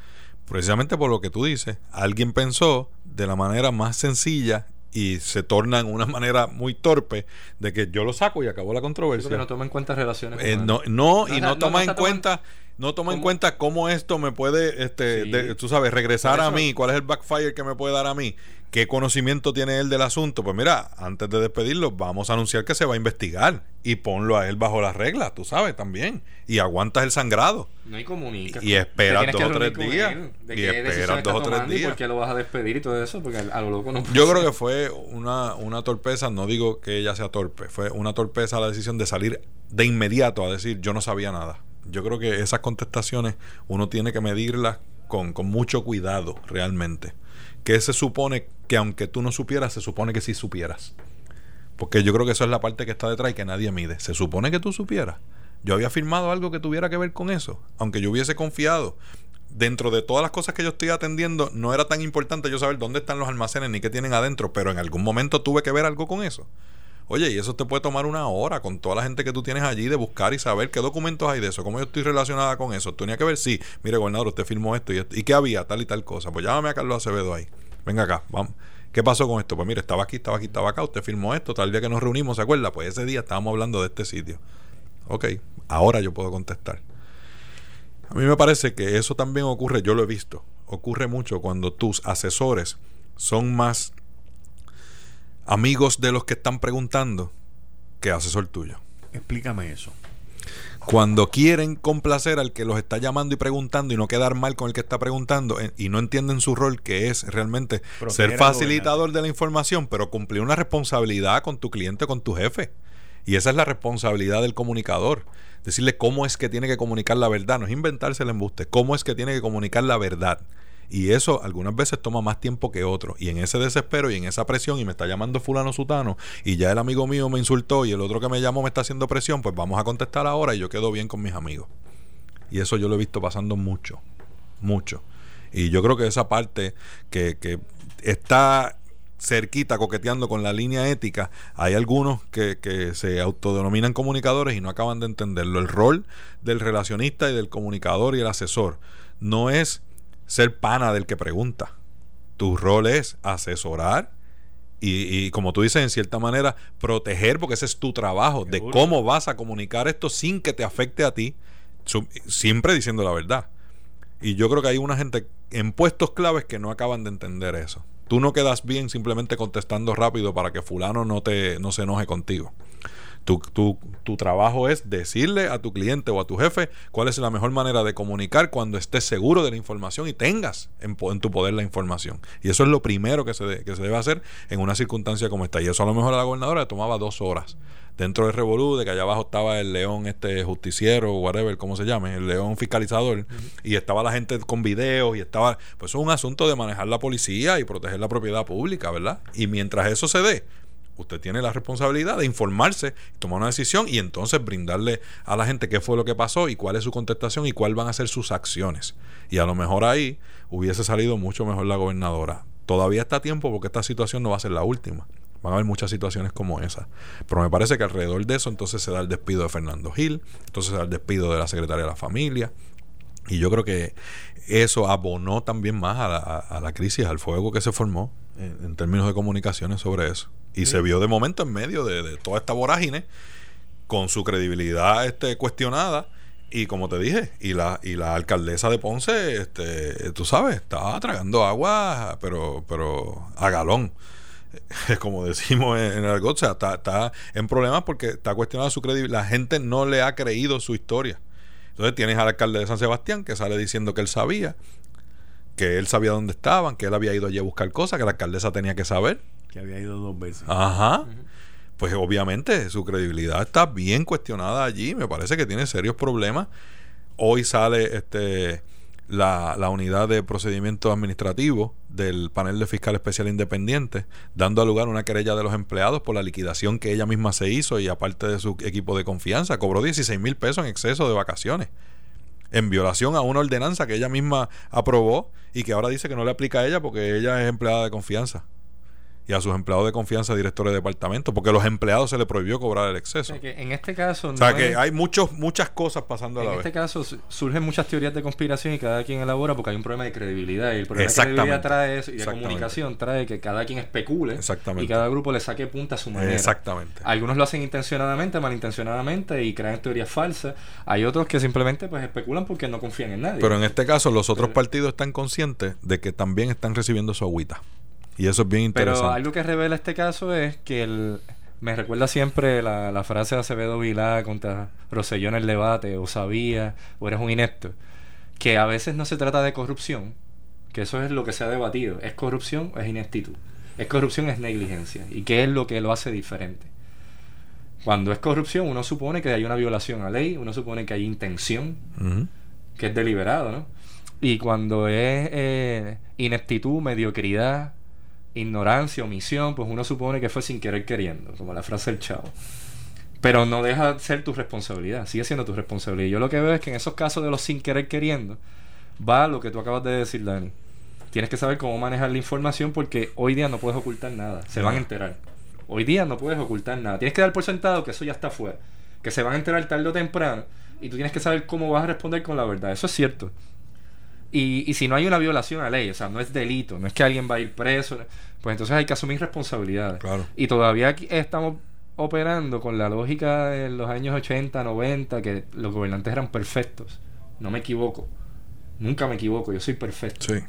[SPEAKER 6] Precisamente por lo que tú dices. Alguien pensó de la manera más sencilla y se torna en una manera muy torpe de que yo lo saco y acabó la controversia.
[SPEAKER 7] Porque no toma en cuenta relaciones
[SPEAKER 6] Eh, no, no, y no,
[SPEAKER 7] no-
[SPEAKER 6] toma en cuenta no toma en cuenta cómo esto me puede este
[SPEAKER 7] Sí.
[SPEAKER 6] de- tú sabes regresar a mí cuál es el backfire que me puede dar a mí qué conocimiento tiene él del asunto pues mira antes de despedirlo vamos a anunciar que se va a investigar y ponlo a él bajo las reglas tú sabes también y aguantas el sangrado
[SPEAKER 7] No hay comunica.
[SPEAKER 6] Y esperas dos o tres días.
[SPEAKER 7] de
[SPEAKER 6] Y esperas dos o tres días.
[SPEAKER 7] por qué lo vas a despedir y todo eso, porque a lo loco no puede
[SPEAKER 6] Yo creo que fue una, una torpeza, no digo que ella sea torpe, fue una torpeza la decisión de salir de inmediato a decir yo no sabía nada. Yo creo que esas contestaciones uno tiene que medirlas con, con mucho cuidado realmente. Que se supone que aunque tú no supieras, se supone que sí supieras. Porque yo creo que eso es la parte que está detrás y que nadie mide. Se supone que tú supieras. Yo había firmado algo que tuviera que ver con eso. Aunque yo hubiese confiado. Dentro de todas las cosas que yo estoy atendiendo, no era tan importante yo saber dónde están los almacenes ni qué tienen adentro, pero en algún momento tuve que ver algo con eso. Oye, y eso te puede tomar una hora con toda la gente que tú tienes allí de buscar y saber qué documentos hay de eso, cómo yo estoy relacionada con eso. Tenía que ver, sí, mire, gobernador, usted firmó esto y esto. ¿Y qué había? Tal y tal cosa. Pues llámame a Carlos Acevedo ahí. Venga acá, vamos. ¿Qué pasó con esto? Pues mire, estaba aquí, estaba aquí, estaba acá. Usted firmó esto. Tal día que nos reunimos, ¿se acuerda? Pues ese día estábamos hablando de este sitio. Ok, ahora yo puedo contestar. A mí me parece que eso también ocurre, yo lo he visto, ocurre mucho cuando tus asesores son más amigos de los que están preguntando que asesor tuyo.
[SPEAKER 2] Explícame eso.
[SPEAKER 6] Cuando quieren complacer al que los está llamando y preguntando y no quedar mal con el que está preguntando eh, y no entienden su rol que es realmente ser facilitador de la información, pero cumplir una responsabilidad con tu cliente, con tu jefe. Y esa es la responsabilidad del comunicador. Decirle cómo es que tiene que comunicar la verdad, no es inventarse el embuste, cómo es que tiene que comunicar la verdad. Y eso algunas veces toma más tiempo que otro. Y en ese desespero y en esa presión, y me está llamando fulano sutano, y ya el amigo mío me insultó y el otro que me llamó me está haciendo presión, pues vamos a contestar ahora y yo quedo bien con mis amigos. Y eso yo lo he visto pasando mucho, mucho. Y yo creo que esa parte que, que está cerquita, coqueteando con la línea ética, hay algunos que, que se autodenominan comunicadores y no acaban de entenderlo. El rol del relacionista y del comunicador y el asesor no es ser pana del que pregunta. Tu rol es asesorar y, y, como tú dices, en cierta manera, proteger, porque ese es tu trabajo, de cómo vas a comunicar esto sin que te afecte a ti, siempre diciendo la verdad. Y yo creo que hay una gente en puestos claves que no acaban de entender eso. Tú no quedas bien simplemente contestando rápido para que fulano no te no se enoje contigo. Tu, tu- tu trabajo es decirle a tu cliente o a tu jefe cuál es la mejor manera de comunicar cuando estés seguro de la información y tengas en, tu poder la información. Y eso es lo primero que se, de- que se debe hacer en una circunstancia como esta. Y eso a lo mejor a la gobernadora le tomaba dos horas. Dentro del revolú, de que allá abajo estaba el león este justiciero, whatever, como se llame, el león fiscalizador, y estaba la gente con videos, y estaba... Pues es un asunto de manejar la policía y proteger la propiedad pública, ¿verdad? Y mientras eso se dé, usted tiene la responsabilidad de informarse, tomar una decisión y entonces brindarle a la gente qué fue lo que pasó y cuál es su contestación y cuáles van a ser sus acciones. Y a lo mejor ahí hubiese salido mucho mejor la gobernadora. Todavía está a tiempo porque esta situación no va a ser la última. Van a haber muchas situaciones como esa. Pero me parece que alrededor de eso entonces se da el despido de Fernando Gil, entonces se da el despido de la secretaria de la familia. Y yo creo que eso abonó también más a la, crisis, al fuego que se formó en, en términos de comunicaciones sobre eso. Y se vio de momento en medio de, de toda esta vorágine, con su credibilidad este, cuestionada. Y como te dije, y la, y la alcaldesa de Ponce, este, tú sabes, estaba tragando agua, pero, pero a galón. Como decimos en, en el argot, o sea, está, está en problemas porque está cuestionada su credibilidad. La gente no le ha creído su historia. Entonces tienes al alcalde de San Sebastián que sale diciendo que él sabía, que él sabía dónde estaban, que él había ido allí a buscar cosas, que la alcaldesa tenía que saber.
[SPEAKER 2] Que había ido dos veces.
[SPEAKER 6] Ajá. Pues obviamente su credibilidad está bien cuestionada allí. Me parece que tiene serios problemas. Hoy sale este la, la unidad de procedimiento administrativo del panel de fiscal especial independiente, dando a lugar una querella de los empleados por la liquidación que ella misma se hizo y aparte de su equipo de confianza, cobró 16 mil pesos en exceso de vacaciones en violación a una ordenanza que ella misma aprobó y que ahora dice que no le aplica a ella porque ella es empleada de confianza y a sus empleados de confianza, directores de departamento, porque a los empleados se le prohibió cobrar el exceso.
[SPEAKER 7] O sea, que en este caso
[SPEAKER 6] O sea
[SPEAKER 7] no
[SPEAKER 6] que
[SPEAKER 7] es-
[SPEAKER 6] hay muchos, muchas cosas pasando a
[SPEAKER 7] En
[SPEAKER 6] la
[SPEAKER 7] este
[SPEAKER 6] vez.
[SPEAKER 7] caso su- surgen muchas teorías de conspiración y cada quien elabora porque hay un problema de credibilidad y el problema de credibilidad trae eso y de comunicación trae que cada quien especule y cada grupo le saque punta a su manera.
[SPEAKER 6] Exactamente.
[SPEAKER 7] Algunos lo hacen intencionadamente, malintencionadamente y crean teorías falsas. Hay otros que simplemente pues especulan porque no confían en nadie.
[SPEAKER 6] Pero en este caso, los otros partidos están conscientes de que también están recibiendo su agüita. Y eso es bien
[SPEAKER 7] Pero
[SPEAKER 6] interesante.
[SPEAKER 7] algo que revela este caso es que el, me recuerda siempre la, la frase de Acevedo Vilá contra Rosselló en el debate, o sabía, o eres un inepto, que a veces no se trata de corrupción, que eso es lo que se ha debatido, ¿es corrupción o es ineptitud? Es corrupción, es negligencia. ¿Y qué es lo que lo hace diferente? Cuando es corrupción, uno supone que hay una violación a ley, uno supone que hay intención, que es deliberado, ¿no? Y cuando es eh, ineptitud, mediocridad, ignorancia, omisión, pues uno supone que fue sin querer queriendo, como la frase del chavo. Pero no deja de ser tu responsabilidad, sigue siendo tu responsabilidad. Yo lo que veo es que en esos casos de los sin querer queriendo, va lo que tú acabas de decir, Dani. Tienes que saber cómo manejar la información porque hoy día no puedes ocultar nada, se van a enterar. Hoy día no puedes ocultar nada. Tienes que dar por sentado que eso ya está fuera, que se van a enterar tarde o temprano y tú tienes que saber cómo vas a responder con la verdad. Eso es cierto. Y, y si no hay una violación a ley, o sea, no es delito, no es que alguien va a ir preso, pues entonces hay que asumir responsabilidades.
[SPEAKER 6] Claro.
[SPEAKER 7] Y todavía aquí estamos operando con la lógica de los años 80, 90, que los gobernantes eran perfectos. No me equivoco. Nunca me equivoco, yo soy perfecto.
[SPEAKER 6] Sí.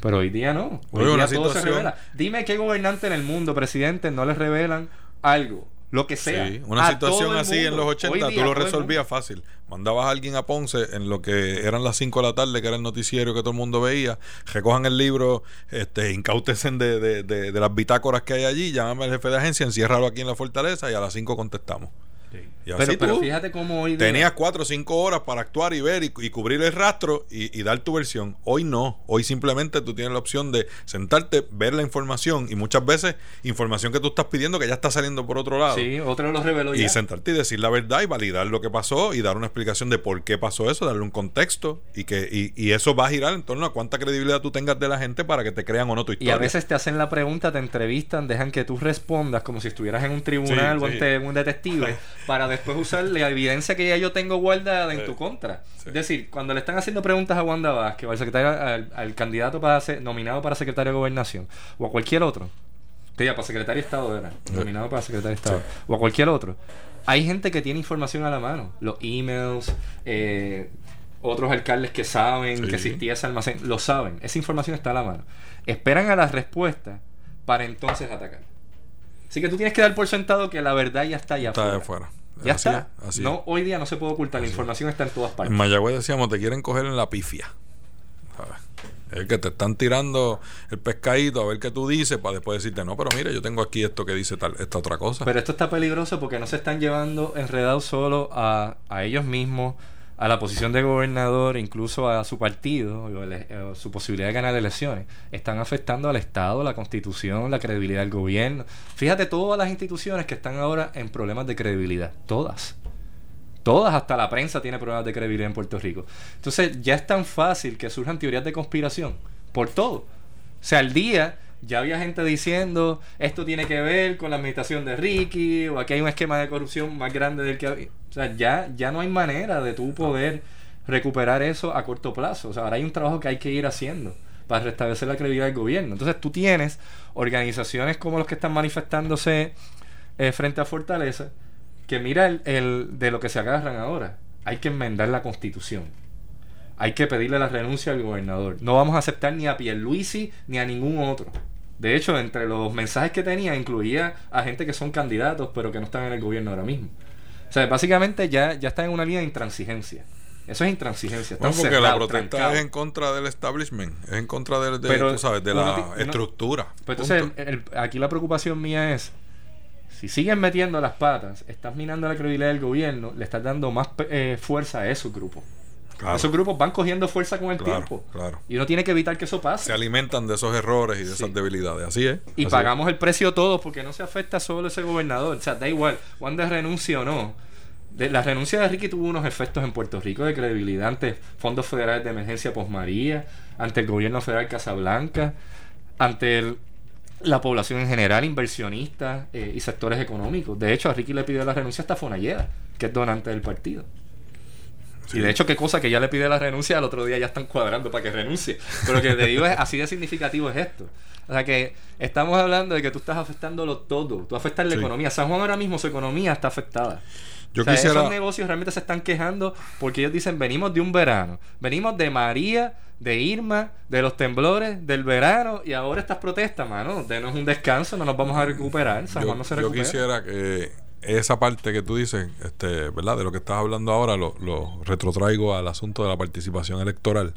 [SPEAKER 7] Pero hoy día no. Hoy
[SPEAKER 6] Oye,
[SPEAKER 7] día todo se revela. Dime qué gobernante en el mundo, presidente, no les revelan algo, lo que sea.
[SPEAKER 6] Sí, una situación así en los 80
[SPEAKER 7] Hoy
[SPEAKER 6] tú
[SPEAKER 7] día,
[SPEAKER 6] lo resolvías fácil. Mandabas a alguien a Ponce en lo que eran las 5 de la tarde, que era el noticiero que todo el mundo veía. Recojan el libro, este, incautesen de, de, de- de las bitácoras que hay allí, llámame al jefe de agencia, enciérralo aquí en la fortaleza y a las 5 contestamos. Y así
[SPEAKER 7] Pero, fíjate cómo hoy día.
[SPEAKER 6] tenías 4 o 5 horas para actuar y ver y, y cubrir el rastro y, y dar tu versión. Hoy no. Hoy simplemente tú tienes la opción de sentarte, ver la información y muchas veces información que tú estás pidiendo que ya está saliendo por otro lado
[SPEAKER 7] Sí, otro lo reveló
[SPEAKER 6] y
[SPEAKER 7] ya.
[SPEAKER 6] sentarte y decir la verdad y validar lo que pasó y dar una explicación de por qué pasó eso, darle un contexto y que y, y eso va a girar en torno a cuánta credibilidad tú tengas de la gente para que te crean o no tu
[SPEAKER 7] Y
[SPEAKER 6] historia.
[SPEAKER 7] a veces te hacen la pregunta, te entrevistan, dejan que tú respondas como si estuvieras en un tribunal
[SPEAKER 6] Sí,
[SPEAKER 7] o
[SPEAKER 6] sí.
[SPEAKER 7] ante un detective para después usar la evidencia que ya yo tengo guardada en
[SPEAKER 6] Sí,
[SPEAKER 7] tu contra.
[SPEAKER 6] sí.
[SPEAKER 7] Es decir, cuando le están haciendo preguntas a Wanda Vázquez o al, secretario, al, al candidato para ser nominado para secretario de gobernación o a cualquier otro, que ya para secretario de Estado era, nominado para secretario de Estado, o a cualquier otro, hay gente que tiene información a la mano, los emails, eh, otros alcaldes que saben
[SPEAKER 6] Sí.
[SPEAKER 7] que existía ese almacén, lo saben, esa información está a la mano. Esperan a la respuesta para entonces atacar. Así que tú tienes que dar por sentado que la verdad ya está allá
[SPEAKER 6] está
[SPEAKER 7] afuera.
[SPEAKER 6] de afuera.
[SPEAKER 7] Ya
[SPEAKER 6] Así
[SPEAKER 7] está.
[SPEAKER 6] es, así
[SPEAKER 7] no,
[SPEAKER 6] es.
[SPEAKER 7] hoy día no se puede ocultar, la información está en todas partes.
[SPEAKER 6] En Mayagüez decíamos, te quieren coger en la pifia. ¿Sabes? Es que te están tirando el pescadito a ver qué tú dices para después decirte, no, pero mire, yo tengo aquí esto que dice tal, esta otra cosa.
[SPEAKER 7] Pero esto está peligroso porque no se están llevando enredados solo a, a ellos mismos, a la posición de gobernador, incluso a su partido, o su posibilidad de ganar elecciones, están afectando al Estado, la Constitución, la credibilidad del gobierno. Fíjate todas las instituciones que están ahora en problemas de credibilidad, todas. Todas, hasta la prensa tiene problemas de credibilidad en Puerto Rico. Entonces ya es tan fácil que surjan teorías de conspiración por todo. O sea, al día ya había gente diciendo esto tiene que ver con la administración de Ricky o aquí hay un esquema de corrupción más grande del que había. O sea, ya, ya no hay manera de tú poder recuperar eso a corto plazo. O sea, ahora hay un trabajo que hay que ir haciendo para restablecer la credibilidad del gobierno. Entonces tú tienes organizaciones como los que están manifestándose eh, frente a Fortaleza que mira el, el- de lo que se agarran ahora. Hay que enmendar la constitución. Hay que pedirle la renuncia al gobernador. No vamos a aceptar ni a Pierluisi ni a ningún otro. De hecho, entre los mensajes que tenía incluía a gente que son candidatos pero que no están en el gobierno ahora mismo. O sea, básicamente ya, ya está en una línea de intransigencia. Eso es intransigencia.
[SPEAKER 6] Bueno, porque la
[SPEAKER 7] cerrados,
[SPEAKER 6] protesta es en contra del establishment, es en contra de, de,
[SPEAKER 7] Pero
[SPEAKER 6] tú sabes, de la
[SPEAKER 7] uno-
[SPEAKER 6] estructura.
[SPEAKER 7] Pues entonces, el- aquí la preocupación mía es, si siguen metiendo las patas, estás minando la credibilidad del gobierno, le estás dando más eh, fuerza a esos grupos.
[SPEAKER 6] Claro.
[SPEAKER 7] Esos grupos van cogiendo fuerza con el
[SPEAKER 6] Claro,
[SPEAKER 7] tiempo.
[SPEAKER 6] claro.
[SPEAKER 7] Y uno tiene que evitar que eso
[SPEAKER 6] se
[SPEAKER 7] pase.
[SPEAKER 6] alimentan de esos errores y de esas debilidades. Así es.
[SPEAKER 7] Y
[SPEAKER 6] así
[SPEAKER 7] pagamos el precio todos porque no se afecta solo ese gobernador. O sea, da igual, Wanda renuncia o no. De, la renuncia de Ricky tuvo unos efectos en Puerto Rico de credibilidad ante fondos federales de emergencia posmaría, ante el gobierno federal Casablanca, ante el- la población en general, inversionistas eh, y sectores económicos. De hecho, a Ricky le pidió la renuncia hasta Fonalleda, que es donante del partido. Y de hecho, qué cosa que ya le pide la renuncia, al otro día ya están cuadrando para que renuncie. Pero que te digo es así de significativo es esto. O sea que estamos hablando de que tú estás afectándolo todo. Tú afectas la
[SPEAKER 6] Sí.
[SPEAKER 7] economía. San Juan ahora mismo su economía está afectada.
[SPEAKER 6] Yo
[SPEAKER 7] O sea,
[SPEAKER 6] quisiera-
[SPEAKER 7] Esos negocios realmente se están quejando porque ellos dicen, venimos de un verano. Venimos de María, de Irma, de los temblores, del verano y ahora estas protestas, mano. Denos un descanso, no nos vamos a recuperar. San
[SPEAKER 6] yo,
[SPEAKER 7] Juan no se
[SPEAKER 6] yo
[SPEAKER 7] recupera.
[SPEAKER 6] quisiera que esa parte que tú dices, este, ¿verdad? De lo que estás hablando ahora, lo, retrotraigo al asunto de la participación electoral.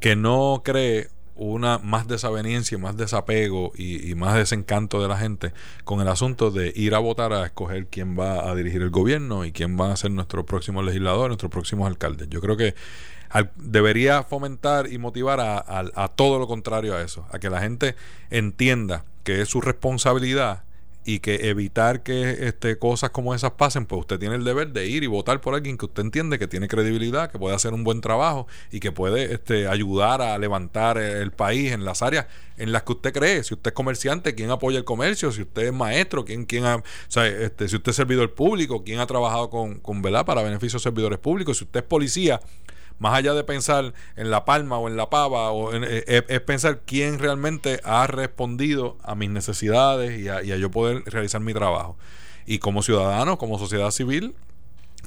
[SPEAKER 6] Que no cree una más desaveniencia, más desapego y, más desencanto de la gente con el asunto de ir a votar a escoger quién va a dirigir el gobierno y quién van a ser nuestros próximos legisladores, nuestros próximos alcaldes. Yo creo que debería fomentar y motivar a todo lo contrario a eso, a que la gente entienda que es su responsabilidad y que evitar que este, cosas como esas pasen, pues usted tiene el deber de ir y votar por alguien que usted entiende que tiene credibilidad, que puede hacer un buen trabajo y que puede este, ayudar a levantar el país en las áreas en las que usted cree. Si usted es comerciante, ¿quién apoya el comercio? Si usted es maestro, ¿quién, quién ha, o sea, este, si usted es servidor público, ¿quién ha trabajado con, con ¿verdad? para beneficio de servidores públicos? Si usted es policía, más allá de pensar en la palma o en la pava, o en- eh, es, es pensar quién realmente ha respondido a mis necesidades y a, y a yo poder realizar mi trabajo. Y como ciudadano, como sociedad civil,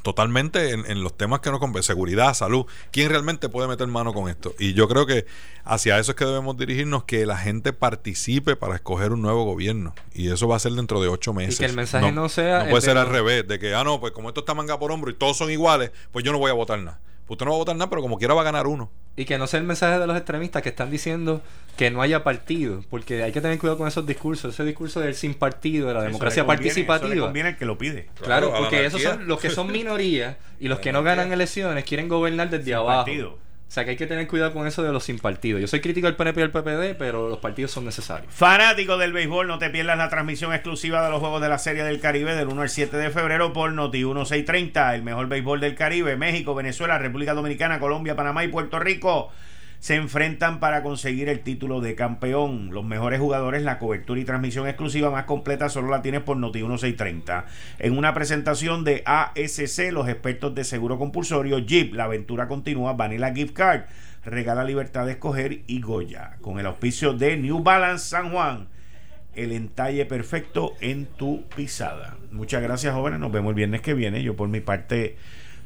[SPEAKER 6] totalmente en, en los temas que nos conven, seguridad, salud, quién realmente puede meter mano con esto. Y yo creo que hacia eso es que debemos dirigirnos, que la gente participe para escoger un nuevo gobierno. Y eso va a ser dentro de ocho meses.
[SPEAKER 7] que el mensaje no sea
[SPEAKER 6] No puede
[SPEAKER 7] de
[SPEAKER 6] ser al revés, de que, ah, no, pues como esto está manga por hombro y todos son iguales, pues yo no voy a votar nada. Pues usted no va a votar nada, pero como quiera va a ganar uno.
[SPEAKER 7] Y que no sea el mensaje de los extremistas que están diciendo que no haya partido, porque hay que tener cuidado con esos discursos, ese discurso del sin partido, de la democracia
[SPEAKER 2] Eso le conviene- Eso le
[SPEAKER 7] participativa.
[SPEAKER 2] conviene al que lo pide.
[SPEAKER 7] Claro, porque esos son los que son minorías y los que no ganan elecciones quieren gobernar desde
[SPEAKER 2] Sin
[SPEAKER 7] abajo.
[SPEAKER 2] partido.
[SPEAKER 7] O sea que hay que tener cuidado con eso de los sin partido. Yo soy crítico del PNP y del PPD, pero los partidos son necesarios.
[SPEAKER 2] Fanático del béisbol, no te pierdas la transmisión exclusiva de los Juegos de la Serie del Caribe del 1 al 7 de febrero por Noti 1630, el mejor béisbol del Caribe. México, Venezuela, República Dominicana, Colombia, Panamá y Puerto Rico se enfrentan para conseguir el título de campeón. Los mejores jugadores, la cobertura y transmisión exclusiva más completa solo la tienes por Noti 1630. En una presentación de ASC, los expertos de seguro compulsorio, Jeep, la aventura continúa, Vanilla Gift Card, regala libertad de escoger y Goya. Con el auspicio de New Balance San Juan el entalle perfecto en tu pisada. Muchas gracias, jóvenes. Nos vemos el viernes que viene. Yo, por mi parte,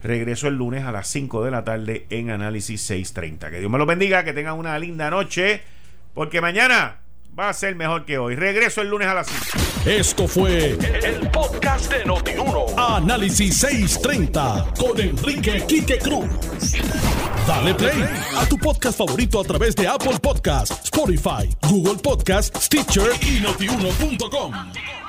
[SPEAKER 2] regreso el lunes a las 5 de la tarde en Análisis 630. Que Dios me los bendiga, que tengan una linda noche, porque mañana va a ser mejor que hoy. Regreso el lunes a las 5.
[SPEAKER 1] Esto fue el podcast de Notiuno. Análisis 630 con Enrique Quique Cruz. Dale play a tu podcast favorito a través de Apple Podcasts, Spotify, Google Podcasts, Stitcher y notiuno.com.